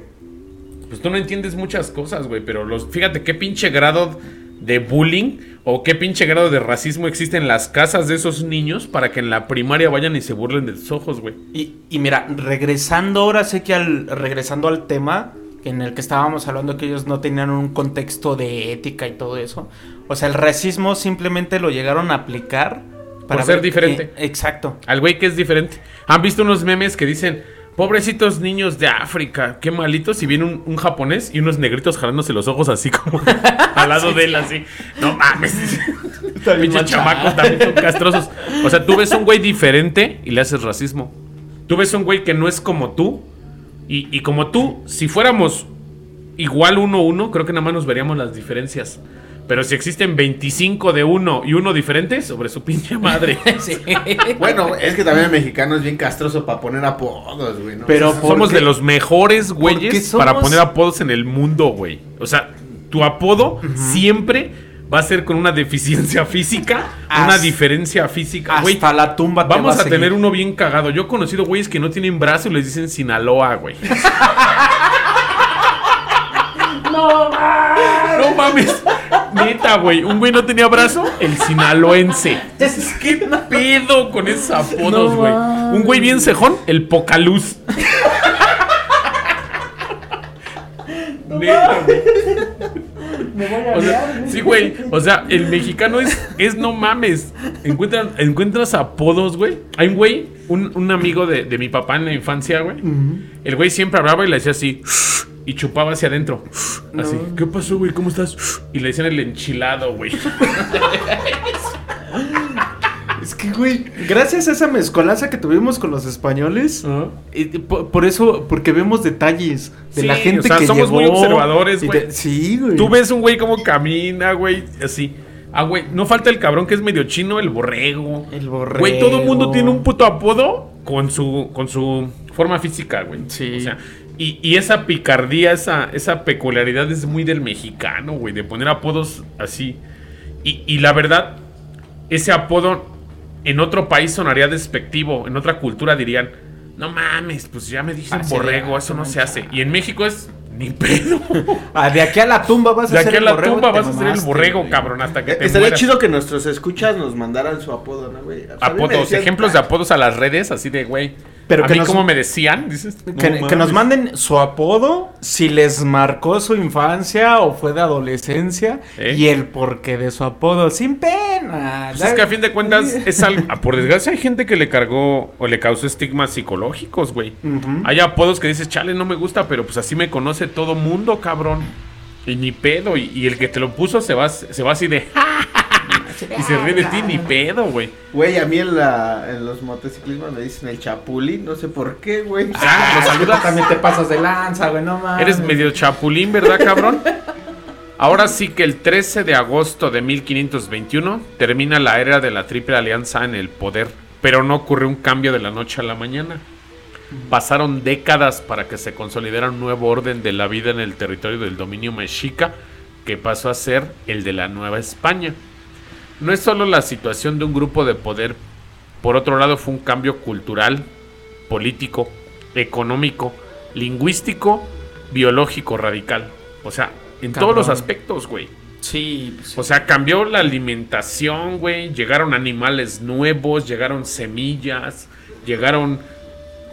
[SPEAKER 2] pues tú no entiendes muchas cosas, güey. Pero los, fíjate qué pinche grado de bullying o qué pinche grado de racismo existe en las casas de esos niños para que en la primaria vayan y se burlen de tus ojos, güey.
[SPEAKER 1] Y, y mira, regresando ahora sé que al regresando al tema en el que estábamos hablando que ellos no tenían un contexto de ética y todo eso. O sea, el racismo simplemente lo llegaron a aplicar
[SPEAKER 2] Por ser diferente.
[SPEAKER 1] exacto.
[SPEAKER 2] Al güey que es diferente. ¿Han visto unos memes que dicen, pobrecitos niños de África, qué malitos? Y viene un, un japonés y unos negritos jalándose los ojos así como al lado de él, así. No mames. Pinches chamacos también son castrosos. O sea, tú ves un güey diferente y le haces racismo. Tú ves un güey que no es como tú. Y, y como tú, si fuéramos igual uno a uno, creo que nada más nos veríamos las diferencias. Pero si existen 25 de uno y uno diferente, sobre su pinche madre.
[SPEAKER 1] Sí.
[SPEAKER 3] Bueno, es que también el mexicano es bien castroso para poner apodos, güey. ¿no?
[SPEAKER 1] Pero
[SPEAKER 3] O sea,
[SPEAKER 1] ¿por
[SPEAKER 2] Somos
[SPEAKER 1] qué?
[SPEAKER 2] de los mejores güeyes
[SPEAKER 1] somos?
[SPEAKER 2] para poner apodos en el mundo, güey. O sea, tu apodo siempre va a ser con una deficiencia física, una diferencia física, güey.
[SPEAKER 1] Hasta la tumba te
[SPEAKER 2] Vamos
[SPEAKER 1] va
[SPEAKER 2] a,
[SPEAKER 1] seguir.
[SPEAKER 2] tener uno bien cagado. Yo he conocido güeyes que no tienen brazo y les dicen Sinaloa, güey. No mames. Neta, güey. Un güey no tenía brazo, el sinaloense. Entonces, ¿qué pedo con esos apodos, güey? Un güey bien cejón, el pocaluz. Neta, güey. O sea, sí, güey. O sea, el mexicano es, es no mames. Encuentran, encuentras apodos, güey. Hay un güey, un, un amigo de, de mi papá en la infancia, güey. El güey siempre hablaba y le decía así. Y chupaba hacia adentro. Así. ¿Qué pasó, güey? ¿Cómo estás? Y le decían el enchilado, güey.
[SPEAKER 1] Es que, güey, gracias a esa mezcolanza que tuvimos con los españoles, y por, por eso, porque vemos detalles de
[SPEAKER 2] Sí,
[SPEAKER 1] la gente
[SPEAKER 2] o sea,
[SPEAKER 1] que
[SPEAKER 2] somos muy observadores, güey.
[SPEAKER 1] Sí, güey.
[SPEAKER 2] Tú ves un güey cómo camina, güey. Así. Ah, güey. No falta el cabrón que es medio chino, el borrego.
[SPEAKER 1] El borrego.
[SPEAKER 2] Güey, todo el mundo tiene un puto apodo con su, con su forma física, güey.
[SPEAKER 1] Sí.
[SPEAKER 2] O sea, y, y esa picardía, esa, esa peculiaridad es muy del mexicano, güey, de poner apodos así. Y, y la verdad, ese apodo en otro país sonaría despectivo, en otra cultura dirían, no mames, pues ya me dicen
[SPEAKER 1] Ah,
[SPEAKER 2] borrego,
[SPEAKER 1] ya,
[SPEAKER 2] eso no
[SPEAKER 1] se
[SPEAKER 2] se hace. Y en México es ni pedo.
[SPEAKER 1] Ah, de aquí a la tumba vas a
[SPEAKER 2] De
[SPEAKER 1] ser
[SPEAKER 2] aquí a
[SPEAKER 1] el
[SPEAKER 2] la
[SPEAKER 1] borrego,
[SPEAKER 2] tumba vas a ser el borrego,
[SPEAKER 1] güey.
[SPEAKER 2] cabrón, hasta que te
[SPEAKER 3] Estaría
[SPEAKER 2] mueras.
[SPEAKER 3] chido que nuestros escuchas nos mandaran su apodo, ¿no, güey? O sea, a
[SPEAKER 2] Apodos,
[SPEAKER 3] decían-
[SPEAKER 2] ejemplos de apodos a las redes, así de, güey.
[SPEAKER 1] Pero
[SPEAKER 2] a
[SPEAKER 1] que
[SPEAKER 2] mí
[SPEAKER 1] nos-
[SPEAKER 2] como me decían, dices.
[SPEAKER 1] Que,
[SPEAKER 2] no
[SPEAKER 1] que
[SPEAKER 2] mames.
[SPEAKER 1] nos manden su apodo, si les marcó su infancia o fue de adolescencia
[SPEAKER 2] ¿Eh?
[SPEAKER 1] y el porqué de su apodo, sin pena.
[SPEAKER 2] Pues es que a fin de cuentas es algo. Por desgracia, hay gente que le cargó o le causó estigmas psicológicos, güey. Hay apodos que dices, chale, no me gusta, pero pues así me conoce todo mundo, cabrón. Y ni pedo. Y, y el que te lo puso se va, se va así de. y se ríe de ti, ni pedo, güey.
[SPEAKER 3] Güey, a mí en, la, en los motociclismos me dicen el chapulín, no sé por qué, güey.
[SPEAKER 2] Ah, lo saludas.
[SPEAKER 1] También te pasas de lanza, güey, no mames.
[SPEAKER 2] Eres medio chapulín, ¿verdad, cabrón? Ahora sí que el 13 de agosto de 1521 termina la era de la Triple Alianza en el poder, pero no ocurrió un cambio de la noche a la mañana. Pasaron décadas para que se consolidara un nuevo orden de la vida en el territorio del dominio mexica, que pasó a ser el de la Nueva España. No es solo la situación de un grupo de poder, por otro lado fue un cambio cultural, político, económico, lingüístico, biológico radical. O sea, en todos los aspectos, güey.
[SPEAKER 1] Sí, pues,
[SPEAKER 2] O sea, cambió la alimentación, güey. Llegaron animales nuevos, llegaron semillas, llegaron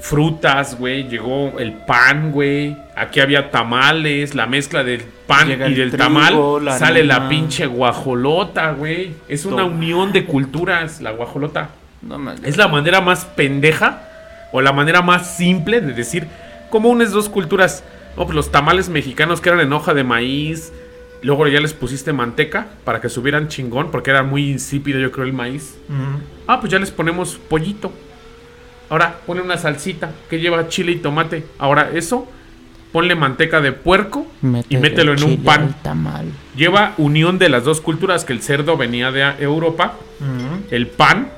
[SPEAKER 2] frutas, güey. Llegó el pan, güey. Aquí había tamales, la mezcla del pan
[SPEAKER 1] Llega
[SPEAKER 2] y
[SPEAKER 1] el
[SPEAKER 2] del
[SPEAKER 1] trigo,
[SPEAKER 2] tamal.
[SPEAKER 1] la
[SPEAKER 2] sale la pinche guajolota, güey. Es una
[SPEAKER 1] Toma.
[SPEAKER 2] unión de culturas, la guajolota.
[SPEAKER 1] no mames.
[SPEAKER 2] Es la manera más pendeja o la manera más simple de decir ¿Cómo unes dos culturas? Pues los tamales mexicanos que eran en hoja de maíz. Luego ya les pusiste manteca para que subieran chingón, porque era muy insípido, yo creo, el maíz. Ah, pues ya les ponemos pollito. Ahora ponle una salsita que lleva chile y tomate. Ahora eso, ponle manteca de puerco y mételo en un pan. Lleva unión de las dos culturas, que el cerdo venía de Europa, el pan,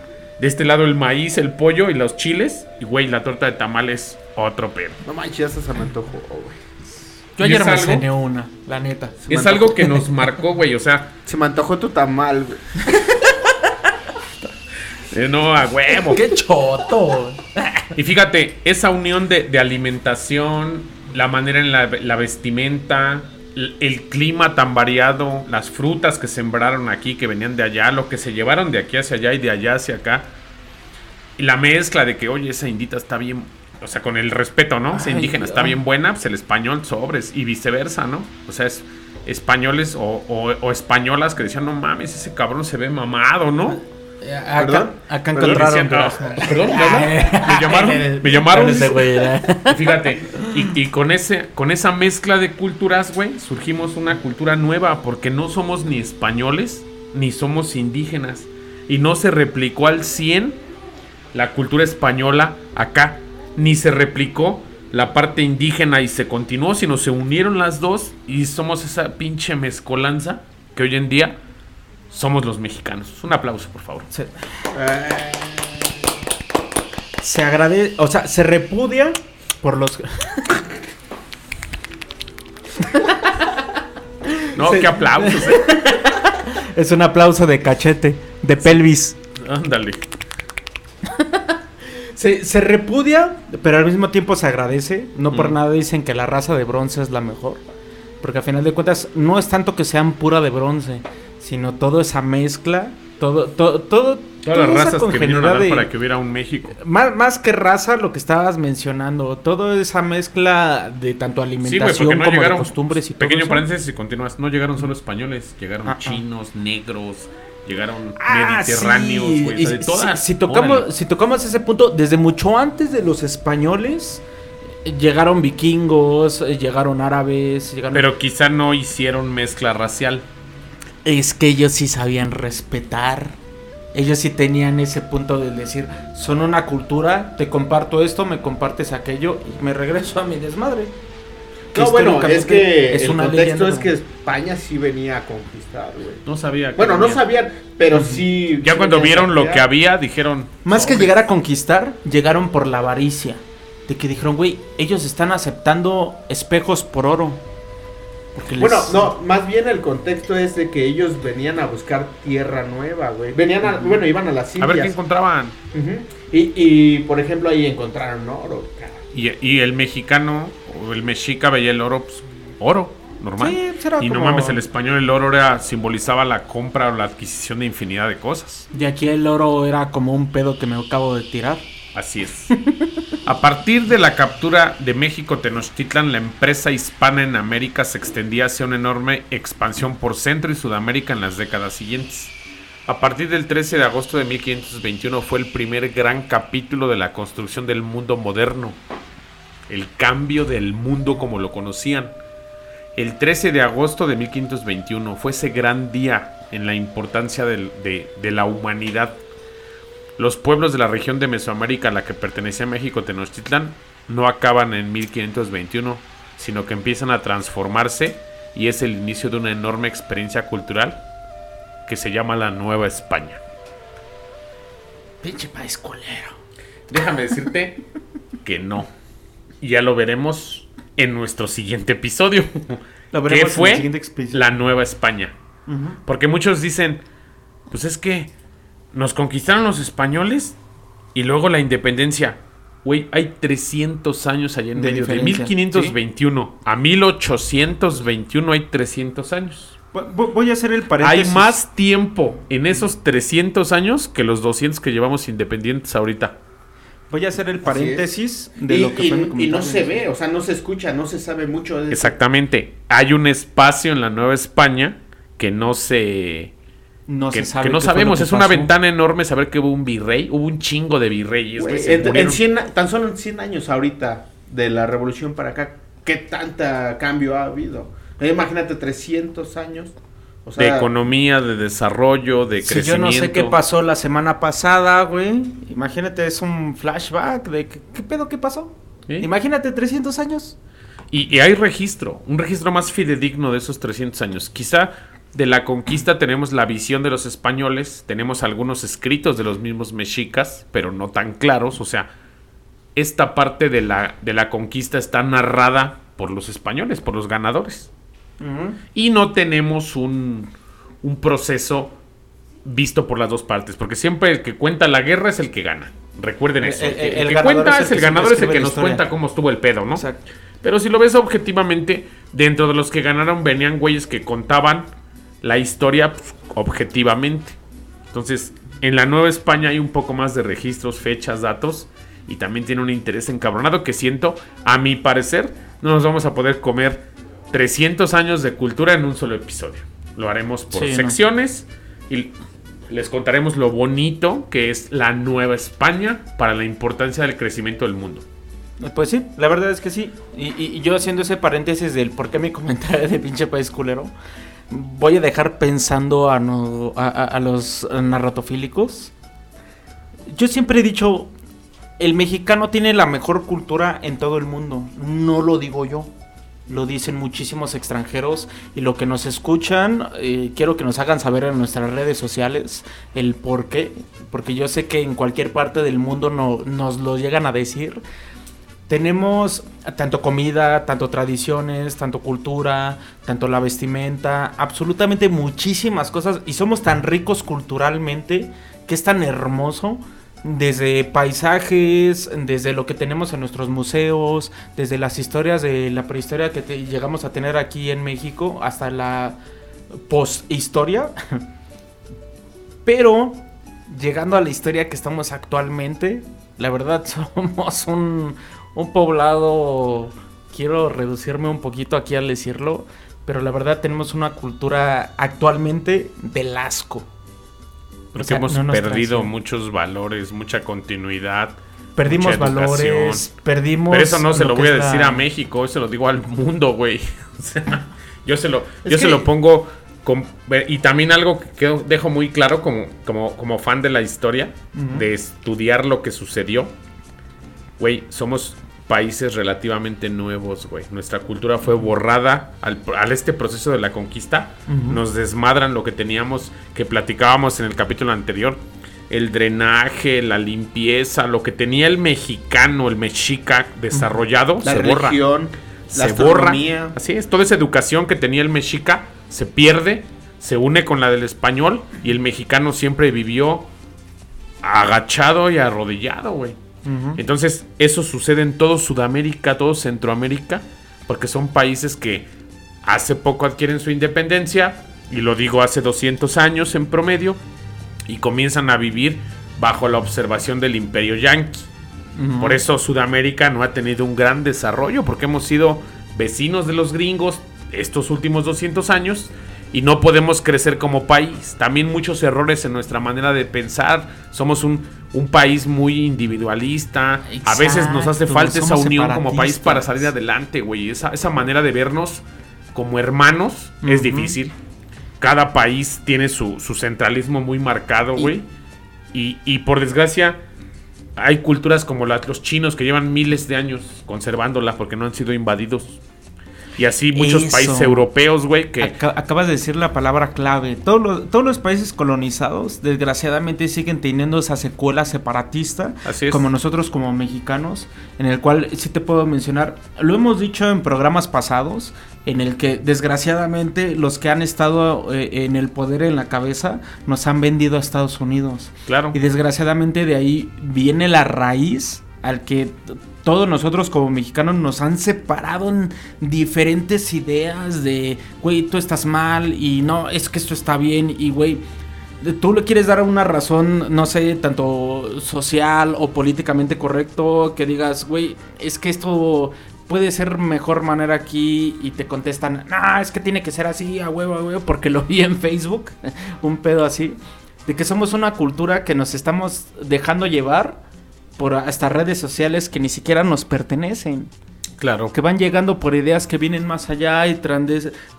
[SPEAKER 2] de este lado el maíz, el pollo y los chiles. Y güey, la torta de tamales, otro pedo.
[SPEAKER 3] No manches, se me antojó, güey.
[SPEAKER 1] Yo
[SPEAKER 2] ¿Y
[SPEAKER 1] ayer
[SPEAKER 2] es
[SPEAKER 1] me
[SPEAKER 2] algo?
[SPEAKER 1] cené una, la neta.
[SPEAKER 2] Es algo que nos marcó, güey. O sea,
[SPEAKER 3] Se me antojó tu tamal, güey.
[SPEAKER 2] eh, no, a huevo.
[SPEAKER 1] ¡Qué choto!
[SPEAKER 2] Y fíjate, esa unión de, de alimentación, la manera en la, la vestimenta, el, el clima tan variado, las frutas que sembraron aquí, que venían de allá, lo que se llevaron de aquí hacia allá y de allá hacia acá. Y la mezcla de que, oye, esa indita está bien, o sea, con el respeto, ¿no? Esa indígena está bien buena, pues el español sobres y viceversa, ¿no? O sea, es españoles o, o- o españolas que decían, no mames, ese cabrón se ve mamado, ¿no?
[SPEAKER 1] Eh, Acá,
[SPEAKER 3] ¿Perdón?
[SPEAKER 1] acá
[SPEAKER 2] Perdón,
[SPEAKER 1] encontraron.
[SPEAKER 2] decían,
[SPEAKER 1] duraznos.
[SPEAKER 2] "Ah, perdón, me llamaron, me llamaron.
[SPEAKER 1] Ese güey.
[SPEAKER 2] Y Fíjate, y, y con ese, con esa mezcla de culturas, güey, surgimos una cultura nueva, porque no somos ni españoles, ni somos indígenas. Y no se replicó al 100 la cultura española acá, ni se replicó la parte indígena y se continuó, sino se unieron las dos y somos esa pinche mezcolanza que hoy en día somos los mexicanos. Un aplauso, por favor.
[SPEAKER 1] Se, se agradece, o sea, se repudia por los.
[SPEAKER 2] No,
[SPEAKER 1] Sí.
[SPEAKER 2] qué aplausos, eh.
[SPEAKER 1] Es un aplauso de cachete, de pelvis.
[SPEAKER 2] Ándale.
[SPEAKER 1] Se, se repudia, pero al mismo tiempo se agradece. No por
[SPEAKER 2] Mm.
[SPEAKER 1] nada dicen que la raza de bronce es la mejor. Porque al final de cuentas, no es tanto que sean pura de bronce, sino toda esa mezcla, todo, todo, todo.
[SPEAKER 2] Todas
[SPEAKER 1] toda
[SPEAKER 2] las razas que vinieron a dar
[SPEAKER 1] de-
[SPEAKER 2] para que hubiera un México.
[SPEAKER 1] Más, más que raza, lo que estabas mencionando, toda esa mezcla de tanto
[SPEAKER 2] Sí,
[SPEAKER 1] alimentación
[SPEAKER 2] no
[SPEAKER 1] como
[SPEAKER 2] llegaron.
[SPEAKER 1] de costumbres y todo
[SPEAKER 2] Pequeño paréntesis y continúas. No llegaron solo españoles, llegaron
[SPEAKER 1] Ah,
[SPEAKER 2] chinos, negros, llegaron
[SPEAKER 1] Ah,
[SPEAKER 2] mediterráneos,
[SPEAKER 1] sí.
[SPEAKER 2] güey. o
[SPEAKER 1] Y
[SPEAKER 2] sea, de
[SPEAKER 1] si-
[SPEAKER 2] todas.
[SPEAKER 1] Si, tocamos,
[SPEAKER 2] Órale.
[SPEAKER 1] si tocamos ese punto, desde mucho antes de los españoles, llegaron vikingos, llegaron árabes, llegaron...
[SPEAKER 2] Pero quizá no hicieron mezcla racial.
[SPEAKER 1] Es que ellos sí sabían respetar. Ellos sí tenían ese punto de decir, son una cultura, te comparto esto, me compartes aquello y me regreso a mi desmadre. Que
[SPEAKER 3] No, bueno, es que
[SPEAKER 1] es
[SPEAKER 3] el
[SPEAKER 1] una
[SPEAKER 3] contexto
[SPEAKER 1] leyenda,
[SPEAKER 3] es
[SPEAKER 1] ¿no?
[SPEAKER 3] que España sí venía a conquistar, güey.
[SPEAKER 2] No sabía. que
[SPEAKER 3] Bueno, no
[SPEAKER 2] venían.
[SPEAKER 3] sabían, pero sí.
[SPEAKER 2] Ya
[SPEAKER 3] sí
[SPEAKER 2] cuando vieron lo que había, dijeron.
[SPEAKER 1] Más que llegar a conquistar, llegaron por la avaricia. De que dijeron, güey, ellos están aceptando espejos por oro. Porque les-
[SPEAKER 3] Bueno, no, más bien el contexto es de que ellos venían a buscar tierra nueva, güey. Venían a, bueno, iban a las
[SPEAKER 2] A ver qué
[SPEAKER 3] Indias.
[SPEAKER 2] encontraban.
[SPEAKER 3] Y, y, por ejemplo, ahí encontraron oro, cara.
[SPEAKER 2] Y, y el mexicano, o el mexica, veía el oro, pues, oro, normal.
[SPEAKER 1] Sí, pues era
[SPEAKER 2] y no
[SPEAKER 1] como-
[SPEAKER 2] mames, el español, el oro era, simbolizaba la compra o la adquisición de infinidad de cosas.
[SPEAKER 1] De aquí el oro era como un pedo que me acabo de tirar.
[SPEAKER 2] Así es. A partir de la captura de México Tenochtitlan, la empresa hispana en América se extendía hacia una enorme expansión por Centro y Sudamérica en las décadas siguientes. A partir del 13 de agosto de 1521 fue el primer gran capítulo de la construcción del mundo moderno. El cambio del mundo como lo conocían. El 13 de agosto de 1521 fue ese gran día en la importancia de, de la humanidad. Los pueblos de la región de Mesoamérica a la que pertenecía México Tenochtitlan no acaban en 1521, sino que empiezan a transformarse y es el inicio de una enorme experiencia cultural que se llama la Nueva España.
[SPEAKER 1] Pinche país culero.
[SPEAKER 2] Déjame decirte que no. Ya lo veremos en nuestro siguiente episodio.
[SPEAKER 1] Lo
[SPEAKER 2] ¿Qué
[SPEAKER 1] veremos en
[SPEAKER 2] fue
[SPEAKER 1] siguiente
[SPEAKER 2] la Nueva España? Porque muchos dicen, pues es que nos conquistaron los españoles y luego la independencia. Güey, hay 300 años allá en
[SPEAKER 1] De
[SPEAKER 2] medio. De
[SPEAKER 1] diferencia,
[SPEAKER 2] 1521 a 1821 hay 300 años.
[SPEAKER 1] Vo- Voy a hacer el
[SPEAKER 2] Hay
[SPEAKER 1] paréntesis.
[SPEAKER 2] más tiempo en esos 300 años que los 200 que llevamos independientes ahorita.
[SPEAKER 1] Voy a hacer el paréntesis de
[SPEAKER 3] y,
[SPEAKER 1] lo que
[SPEAKER 3] y- y no se ve, o sea, no se escucha, no se sabe mucho de eso.
[SPEAKER 2] Exactamente. Hay un espacio en la Nueva España que no se...
[SPEAKER 1] No
[SPEAKER 2] que,
[SPEAKER 1] se sabe
[SPEAKER 2] que no sabemos.
[SPEAKER 1] que
[SPEAKER 2] Es una ventana enorme saber que hubo un virrey. Hubo un chingo de virreyes.
[SPEAKER 3] En, en
[SPEAKER 2] murieron.
[SPEAKER 3] 100 a- tan solo en 100 años ahorita. de la revolución para acá, ¿qué tanta cambio ha habido? Eh, Imagínate 300 años. O
[SPEAKER 2] de economía, de desarrollo, de
[SPEAKER 1] Si yo
[SPEAKER 2] crecimiento.
[SPEAKER 1] no sé qué pasó la semana pasada, güey. Imagínate, es un flashback de qué, qué pedo, qué pasó. Imagínate 300 años.
[SPEAKER 2] Y, y hay registro, un registro más fidedigno de esos 300 años. Quizá de la conquista tenemos la visión de los españoles, tenemos algunos escritos de los mismos mexicas, pero no tan claros. O sea, esta parte de la, de la conquista está narrada por los españoles, por los ganadores. Y no tenemos un, un proceso visto por las dos partes, porque siempre el que cuenta la guerra es el que gana. Recuerden eso.
[SPEAKER 1] el-
[SPEAKER 2] El, que-
[SPEAKER 1] el
[SPEAKER 2] el que
[SPEAKER 1] ganador
[SPEAKER 2] cuenta
[SPEAKER 1] es el que
[SPEAKER 2] ganador, es el que nos
[SPEAKER 1] historia.
[SPEAKER 2] cuenta cómo estuvo el pedo, ¿no?
[SPEAKER 1] Exacto.
[SPEAKER 2] Pero si lo ves objetivamente, dentro de los que ganaron venían güeyes que contaban la historia pues, objetivamente. Entonces, en la Nueva España hay un poco más de registros, fechas, datos. Y también tiene un interés encabronado que siento, a mi parecer, no nos vamos a poder comer 300 años de cultura en un solo episodio. Lo haremos por
[SPEAKER 1] Sí, no.
[SPEAKER 2] secciones y les contaremos lo bonito que es la Nueva España para la importancia del crecimiento del mundo.
[SPEAKER 1] Pues sí, la verdad es que sí. Y, y- y yo haciendo ese paréntesis del por qué mi comentario de pinche país culero, voy a dejar pensando a, los narratofílicos. Yo siempre he dicho, el mexicano tiene la mejor cultura en todo el mundo. No lo digo yo. Lo dicen muchísimos extranjeros y lo que nos escuchan, eh, quiero que nos hagan saber en nuestras redes sociales el por qué. Porque yo sé que en cualquier parte del mundo no, nos lo llegan a decir. Tenemos tanto comida, tanto tradiciones, tanto cultura, tanto la vestimenta, absolutamente muchísimas cosas y somos tan ricos culturalmente que es tan hermoso desde paisajes, desde lo que tenemos en nuestros museos, desde las historias de la prehistoria que llegamos a tener aquí en México hasta la posthistoria. Pero llegando a la historia que estamos actualmente, la verdad somos un, un poblado, quiero reducirme un poquito aquí al decirlo, pero la verdad tenemos una cultura actualmente del asco.
[SPEAKER 2] Porque
[SPEAKER 1] O sea,
[SPEAKER 2] hemos
[SPEAKER 1] no
[SPEAKER 2] perdido muchos valores, mucha continuidad.
[SPEAKER 1] Perdimos
[SPEAKER 2] mucha
[SPEAKER 1] valores, perdimos...
[SPEAKER 2] Pero eso no se lo voy a decir
[SPEAKER 1] la-
[SPEAKER 2] a México, eso lo digo al mundo, güey. O sea, yo se lo,
[SPEAKER 1] Es
[SPEAKER 2] yo se lo pongo con- y también algo que dejo muy claro como, como, como fan de la historia, de estudiar lo que sucedió. Güey, somos países relativamente nuevos, güey. Nuestra cultura fue borrada al, al este proceso de la conquista. Nos desmadran lo que teníamos, que platicábamos en el capítulo anterior. El drenaje, la limpieza, lo que tenía el mexicano, el mexica desarrollado,
[SPEAKER 3] la
[SPEAKER 2] se borra
[SPEAKER 3] la
[SPEAKER 2] se borra. Así es, toda esa educación que tenía el mexica se pierde, se une con la del español y el mexicano siempre vivió agachado y arrodillado, güey. Entonces, eso sucede en todo Sudamérica, todo Centroamérica, porque son países que hace poco adquieren su independencia, y lo digo hace 200 años en promedio, y comienzan a vivir bajo la observación del imperio yanqui. Por eso Sudamérica no ha tenido un gran desarrollo, porque hemos sido vecinos de los gringos estos últimos 200 años y no podemos crecer como país. También muchos errores en nuestra manera de pensar. Somos un, un país muy individualista. a veces nos hace falta esa unión como país para salir adelante, güey. Esa, esa manera de vernos como hermanos es difícil. Cada país tiene su, su centralismo muy marcado, güey. Y, y por desgracia, hay culturas como los chinos que llevan miles de años conservándola porque no han sido invadidos. Y así muchos
[SPEAKER 1] Eso.
[SPEAKER 2] países europeos, güey, que...
[SPEAKER 1] Aca- acabas de decir la palabra clave. Todos los, todos los países colonizados, desgraciadamente, siguen teniendo esa secuela separatista,
[SPEAKER 2] Así es.
[SPEAKER 1] como nosotros como mexicanos, en el cual sí te puedo mencionar, lo hemos dicho en programas pasados, en el que desgraciadamente los que han estado eh, en el poder en la cabeza nos han vendido a Estados Unidos.
[SPEAKER 2] Claro.
[SPEAKER 1] Y desgraciadamente de ahí viene la raíz al que todos nosotros como mexicanos nos han separado en diferentes ideas de, güey, tú estás mal y no, es que esto está bien y, güey, tú le quieres dar una razón, no sé, tanto social o políticamente correcto, que digas, güey, es que esto puede ser mejor manera aquí y te contestan, no, es que tiene que ser así, a huevo, a huevo, porque lo vi en Facebook, un pedo así, de que somos una cultura que nos estamos dejando llevar por hasta redes sociales que ni siquiera nos pertenecen.
[SPEAKER 2] Claro.
[SPEAKER 1] Que van llegando por ideas que vienen más allá y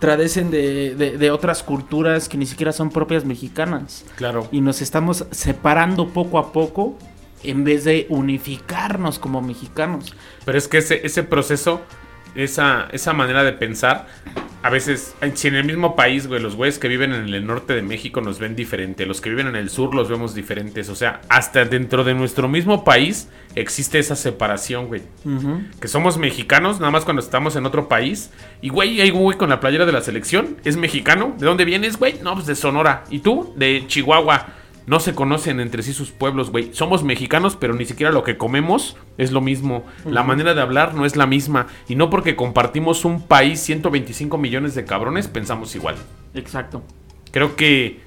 [SPEAKER 1] tradecen de, de- de otras culturas que ni siquiera son propias mexicanas.
[SPEAKER 2] Claro.
[SPEAKER 1] Y nos estamos separando poco a poco en vez de unificarnos como mexicanos.
[SPEAKER 2] Pero es que ese, ese proceso, esa, esa manera de pensar, a veces, si en el mismo país, güey, los güeyes que viven en el norte de México nos ven diferente, los que viven en el sur los vemos diferentes, o sea, hasta dentro de nuestro mismo país existe esa separación, güey. Que somos mexicanos, nada más cuando estamos en otro país. Y, güey, hay un güey con la playera de la selección, es mexicano. ¿De dónde vienes, güey? No, pues de Sonora. ¿Y tú? De Chihuahua. No se conocen entre sí sus pueblos, güey. Somos mexicanos, pero ni siquiera lo que comemos es lo mismo. La manera de hablar no es la misma. Y no porque compartimos un país, 125 millones de cabrones, pensamos igual.
[SPEAKER 1] Exacto.
[SPEAKER 2] Creo que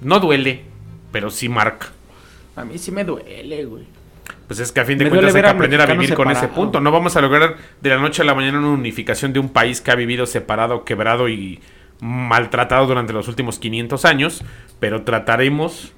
[SPEAKER 2] no duele, pero sí marca.
[SPEAKER 1] A mí sí me duele, güey.
[SPEAKER 2] Pues es que a fin de
[SPEAKER 1] Me
[SPEAKER 2] cuentas hay que aprender a vivir con ese punto. No vamos a lograr de la noche a la mañana una unificación de un país que ha vivido separado, quebrado y maltratado durante los últimos 500 años, pero trataremos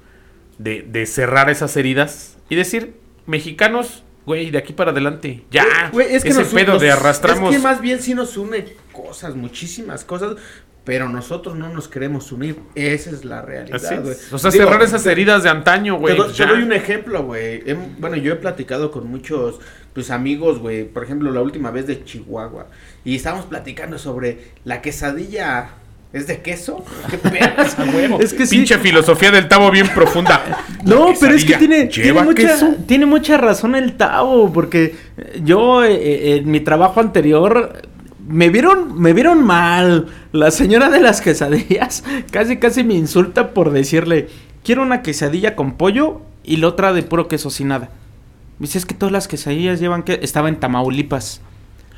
[SPEAKER 2] de, de cerrar esas heridas y decir, mexicanos, güey, de aquí para adelante, ya,
[SPEAKER 3] Güey, es que
[SPEAKER 2] ese
[SPEAKER 3] nos-
[SPEAKER 2] pedo
[SPEAKER 3] nos-
[SPEAKER 2] de arrastramos...
[SPEAKER 3] Es que más bien sí nos une cosas, muchísimas cosas, pero nosotros no nos queremos unir. Esa es la realidad, güey.
[SPEAKER 2] O sea,
[SPEAKER 3] Digo,
[SPEAKER 2] cerrar esas heridas de antaño, güey.
[SPEAKER 3] te doy un ejemplo, güey. Hem- Bueno, yo he platicado con muchos pues amigos, güey. Por ejemplo, la última vez de Chihuahua. Y estábamos platicando sobre la quesadilla. ¿Es de queso? ¿Qué pedas, huevo?
[SPEAKER 1] Es que sí.
[SPEAKER 2] Pinche filosofía del tabo bien profunda.
[SPEAKER 1] No, pero es que tiene, tiene,
[SPEAKER 2] ¿Lleva
[SPEAKER 1] mucha,
[SPEAKER 2] queso?
[SPEAKER 1] tiene mucha razón el Tavo, porque yo eh, eh, en mi trabajo anterior me vieron, me vieron mal. La señora de las quesadillas casi casi me insulta por decirle, quiero una quesadilla con pollo y la otra de puro queso sin nada. Me dice, es que todas las quesadillas llevan que... Estaba en Tamaulipas.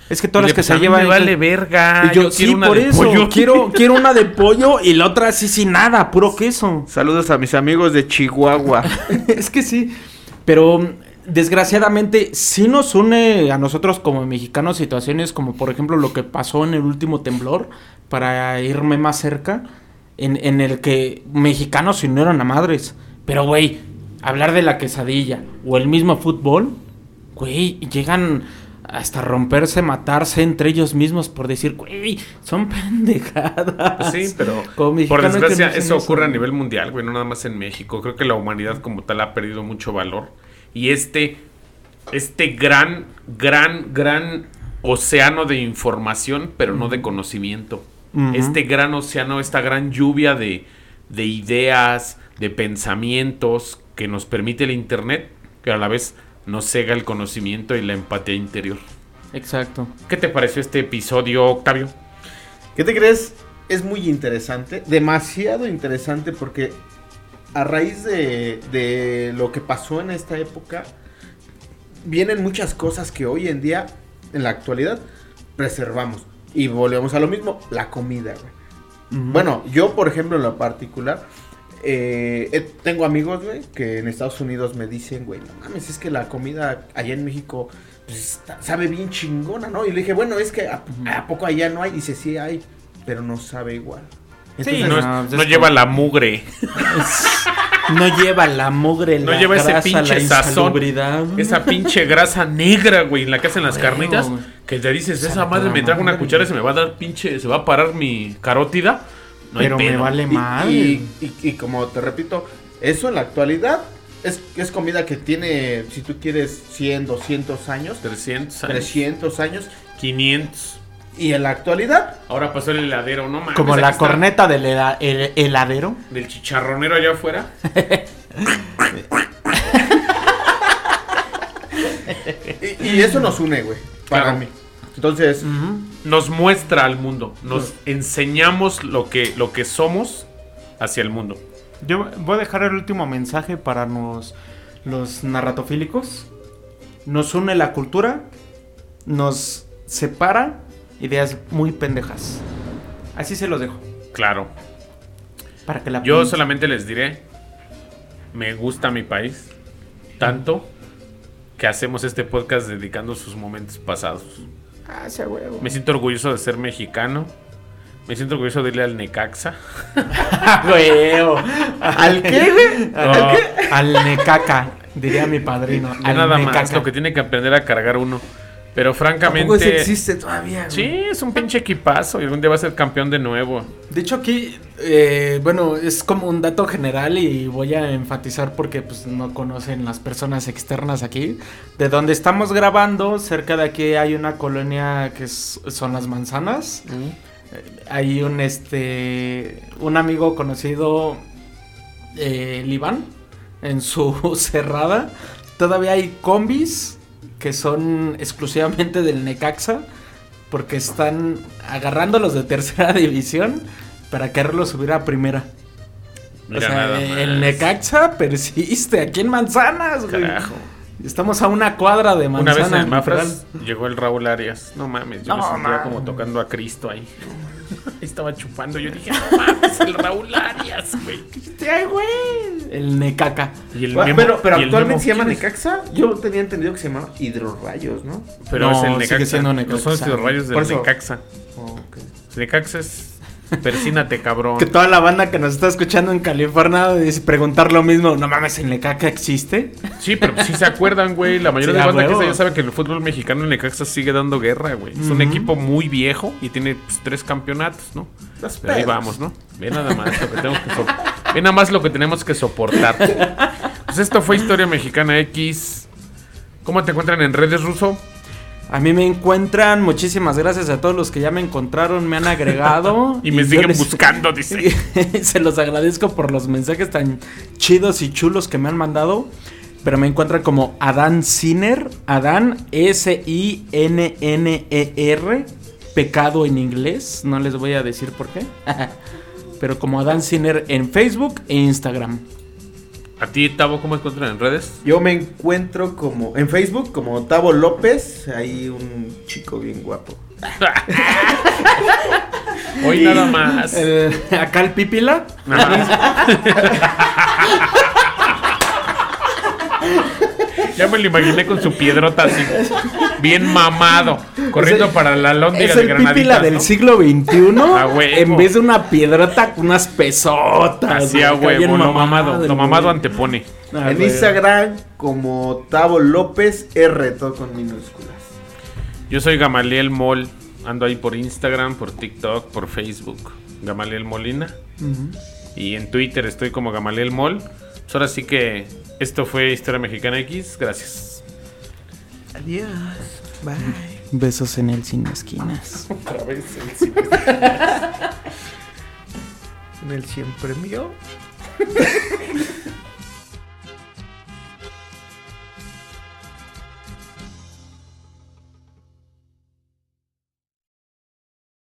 [SPEAKER 1] Es que todas las
[SPEAKER 2] a mí
[SPEAKER 1] quesadillas
[SPEAKER 2] me
[SPEAKER 1] llevan...
[SPEAKER 2] vale verga.
[SPEAKER 1] Y yo,
[SPEAKER 2] yo
[SPEAKER 1] sí,
[SPEAKER 2] quiero una
[SPEAKER 1] por
[SPEAKER 2] de
[SPEAKER 1] eso,
[SPEAKER 2] pollo.
[SPEAKER 1] quiero, quiero una de pollo y la otra así sin nada, puro queso.
[SPEAKER 3] Saludos a mis amigos de Chihuahua.
[SPEAKER 1] es que sí. Pero mm, desgraciadamente sí nos une a nosotros como mexicanos situaciones como por ejemplo lo que pasó en el último temblor, para irme más cerca, en, en el que mexicanos se unieron a madres. Pero güey, hablar de la quesadilla o el mismo fútbol, güey, llegan hasta romperse, matarse entre ellos mismos por decir, güey, son pendejadas.
[SPEAKER 2] Sí, pero
[SPEAKER 1] Como
[SPEAKER 2] por desgracia eso ocurre a nivel mundial, güey, no nada más en México. Creo que la humanidad como tal ha perdido mucho valor. Y este, este gran, gran, gran océano de información, pero no de conocimiento. Este gran océano, esta gran lluvia de, de ideas, de pensamientos que nos permite el Internet, que a la vez nos cega el conocimiento y la empatía interior.
[SPEAKER 1] Exacto.
[SPEAKER 2] ¿Qué te pareció este episodio, Octavio?
[SPEAKER 3] ¿Qué te crees? Es muy interesante, demasiado interesante porque a raíz de, de lo que pasó en esta época, vienen muchas cosas que hoy en día, en la actualidad, preservamos. Y volvemos a lo mismo, la comida, güey. Bueno, yo, por ejemplo, en lo particular, eh, eh, tengo amigos, güey, que en Estados Unidos me dicen, güey, no mames, es que la comida allá en México pues, está- sabe bien chingona, ¿no? Y le dije, bueno, es que ¿a, a poco allá no hay? Dice, sí hay, pero no sabe igual.
[SPEAKER 2] Sí, no, es-
[SPEAKER 1] no, pues
[SPEAKER 2] no lleva
[SPEAKER 1] como-
[SPEAKER 2] la mugre.
[SPEAKER 1] No lleva la mugre,
[SPEAKER 2] No
[SPEAKER 1] la
[SPEAKER 2] lleva ese
[SPEAKER 1] grasa,
[SPEAKER 2] pinche
[SPEAKER 1] la
[SPEAKER 2] sazón. Esa pinche grasa negra, güey, en la que hacen las
[SPEAKER 1] Huevo,
[SPEAKER 2] carnitas.
[SPEAKER 1] güey.
[SPEAKER 2] Que te dices, esa madre me trajo una cuchara y se me va a dar pinche, se va a parar mi carótida. No hay
[SPEAKER 1] Pero me vale
[SPEAKER 3] y,
[SPEAKER 1] mal.
[SPEAKER 3] y- y- y como te repito, eso en la actualidad es, es comida que tiene, si tú quieres, 100, 200 años,
[SPEAKER 2] 300 años,
[SPEAKER 3] 300 años.
[SPEAKER 2] 500.
[SPEAKER 3] Y en la actualidad,
[SPEAKER 2] Ahora pasó el heladero, no mames.
[SPEAKER 1] Como la
[SPEAKER 2] está
[SPEAKER 1] corneta del hela- el- heladero.
[SPEAKER 2] Del chicharronero allá afuera.
[SPEAKER 3] y, y eso nos une, güey, para
[SPEAKER 2] Claro.
[SPEAKER 3] mí. Entonces,
[SPEAKER 2] Nos muestra al mundo. Nos enseñamos lo que, lo que somos hacia el mundo.
[SPEAKER 1] Yo voy a dejar el último mensaje para nos, los narratofílicos. Nos une la cultura, nos separa ideas muy pendejas. Así se los dejo.
[SPEAKER 2] Claro.
[SPEAKER 1] Para que la
[SPEAKER 2] Yo solamente les diré, me gusta mi país tanto que hacemos este podcast dedicando sus momentos pasados.
[SPEAKER 1] Ah, huevo.
[SPEAKER 2] Me siento orgulloso de ser mexicano. Me siento orgulloso de irle al Necaxa.
[SPEAKER 1] huevo.
[SPEAKER 3] ¿al qué, güey?
[SPEAKER 2] No,
[SPEAKER 1] Al Necaca. Diría mi padrino. Al
[SPEAKER 2] nada más lo que tiene que aprender a cargar uno. Pero francamente.
[SPEAKER 3] Existe todavía, güey.
[SPEAKER 2] Sí, es un pinche equipazo y algún día va a ser campeón de nuevo.
[SPEAKER 1] De hecho aquí, eh, bueno, es como un dato general y voy a enfatizar porque pues no conocen las personas externas aquí. De donde estamos grabando, cerca de aquí hay una colonia que es- son las manzanas. Eh, Hay un este un amigo conocido, eh, el Iván, en su cerrada. Todavía hay combis que son exclusivamente del Necaxa. Porque están agarrando los de tercera división para quererlos subir a primera.
[SPEAKER 2] Mira
[SPEAKER 1] o sea, el. Necaxa persiste aquí en Manzanas, güey.
[SPEAKER 2] Carajo.
[SPEAKER 1] Estamos a una cuadra de
[SPEAKER 2] Una
[SPEAKER 1] Manzanas.
[SPEAKER 2] vez en Mafras llegó el Raúl Arias. No mames, yo me sentía como tocando a Cristo ahí. Ahí estaba chupando. Yo dije, no mames, el Raúl Arias, güey.
[SPEAKER 1] Ay, güey. El Necaca.
[SPEAKER 2] Y el
[SPEAKER 3] Bueno,
[SPEAKER 2] Memo-
[SPEAKER 3] pero pero
[SPEAKER 2] y el
[SPEAKER 3] actualmente
[SPEAKER 2] Memo,
[SPEAKER 3] se llama
[SPEAKER 2] ¿quién es?
[SPEAKER 3] Necaxa. Yo tenía entendido que se llamaba Hidrorrayos, ¿no?
[SPEAKER 2] Pero
[SPEAKER 1] No,
[SPEAKER 2] es el
[SPEAKER 1] sigue
[SPEAKER 2] Necaxa.
[SPEAKER 1] siendo
[SPEAKER 2] No son los rayos del
[SPEAKER 3] Por eso-
[SPEAKER 2] Necaxa.
[SPEAKER 3] Oh, ok.
[SPEAKER 2] Necaxa es. Persínate, cabrón.
[SPEAKER 1] Que toda la banda que nos está escuchando en California dice preguntar lo mismo. No mames, ¿el Necaca existe?
[SPEAKER 2] Sí, pero sí se acuerdan, güey. La mayoría
[SPEAKER 1] Sí,
[SPEAKER 2] de la banda que está ya sabe que el fútbol mexicano en Necaxa sigue dando guerra, güey. Es un equipo muy viejo y tiene pues, tres campeonatos, ¿no? Pero ahí vamos, ¿no? Ve nada más lo que tenemos que so- Ve nada más lo que tenemos que soportar. Pues esto fue Historia Mexicana X. ¿Cómo te encuentran en redes ruso?
[SPEAKER 1] A mí me encuentran. Muchísimas gracias a todos los que ya me encontraron, me han agregado.
[SPEAKER 2] Y me siguen
[SPEAKER 1] les-
[SPEAKER 2] buscando, dice.
[SPEAKER 1] Se los agradezco por los mensajes tan chidos y chulos que me han mandado. Pero me encuentran como Adán Sinner. Adán S-I-N-N-E-R. Pecado en inglés. No les voy a decir por qué. Pero como Adán Sinner en Facebook e Instagram.
[SPEAKER 2] ¿A ti, Tavo, cómo encuentran en redes?
[SPEAKER 3] Yo me encuentro como en Facebook como Tavo López, hay un chico bien guapo.
[SPEAKER 2] Hoy nada más.
[SPEAKER 1] El- acá el Pipila.
[SPEAKER 2] Ya me lo imaginé con su piedrota así, bien mamado, corriendo para la lóndiga
[SPEAKER 1] Es
[SPEAKER 2] de
[SPEAKER 1] el
[SPEAKER 2] Granaditas.
[SPEAKER 1] Pipila del
[SPEAKER 2] ¿no?
[SPEAKER 1] siglo XXI.
[SPEAKER 2] A huevo.
[SPEAKER 1] En vez de una piedrota con unas pesotas.
[SPEAKER 2] Así a huevo, lo mamado,
[SPEAKER 1] el
[SPEAKER 2] lo mamado
[SPEAKER 1] güey.
[SPEAKER 2] antepone.
[SPEAKER 1] Ah,
[SPEAKER 3] en. Instagram como Tavo López R, todo con minúsculas.
[SPEAKER 2] Yo soy Gamaliel Mol, ando ahí por Instagram, por TikTok, por Facebook, Gamaliel Molina. Y en Twitter estoy como Gamaliel Mol. Pues ahora sí que esto fue Historia Mexicana X, gracias.
[SPEAKER 3] Adiós. Bye.
[SPEAKER 1] Besos en el sin esquinas.
[SPEAKER 3] En el siempre mío.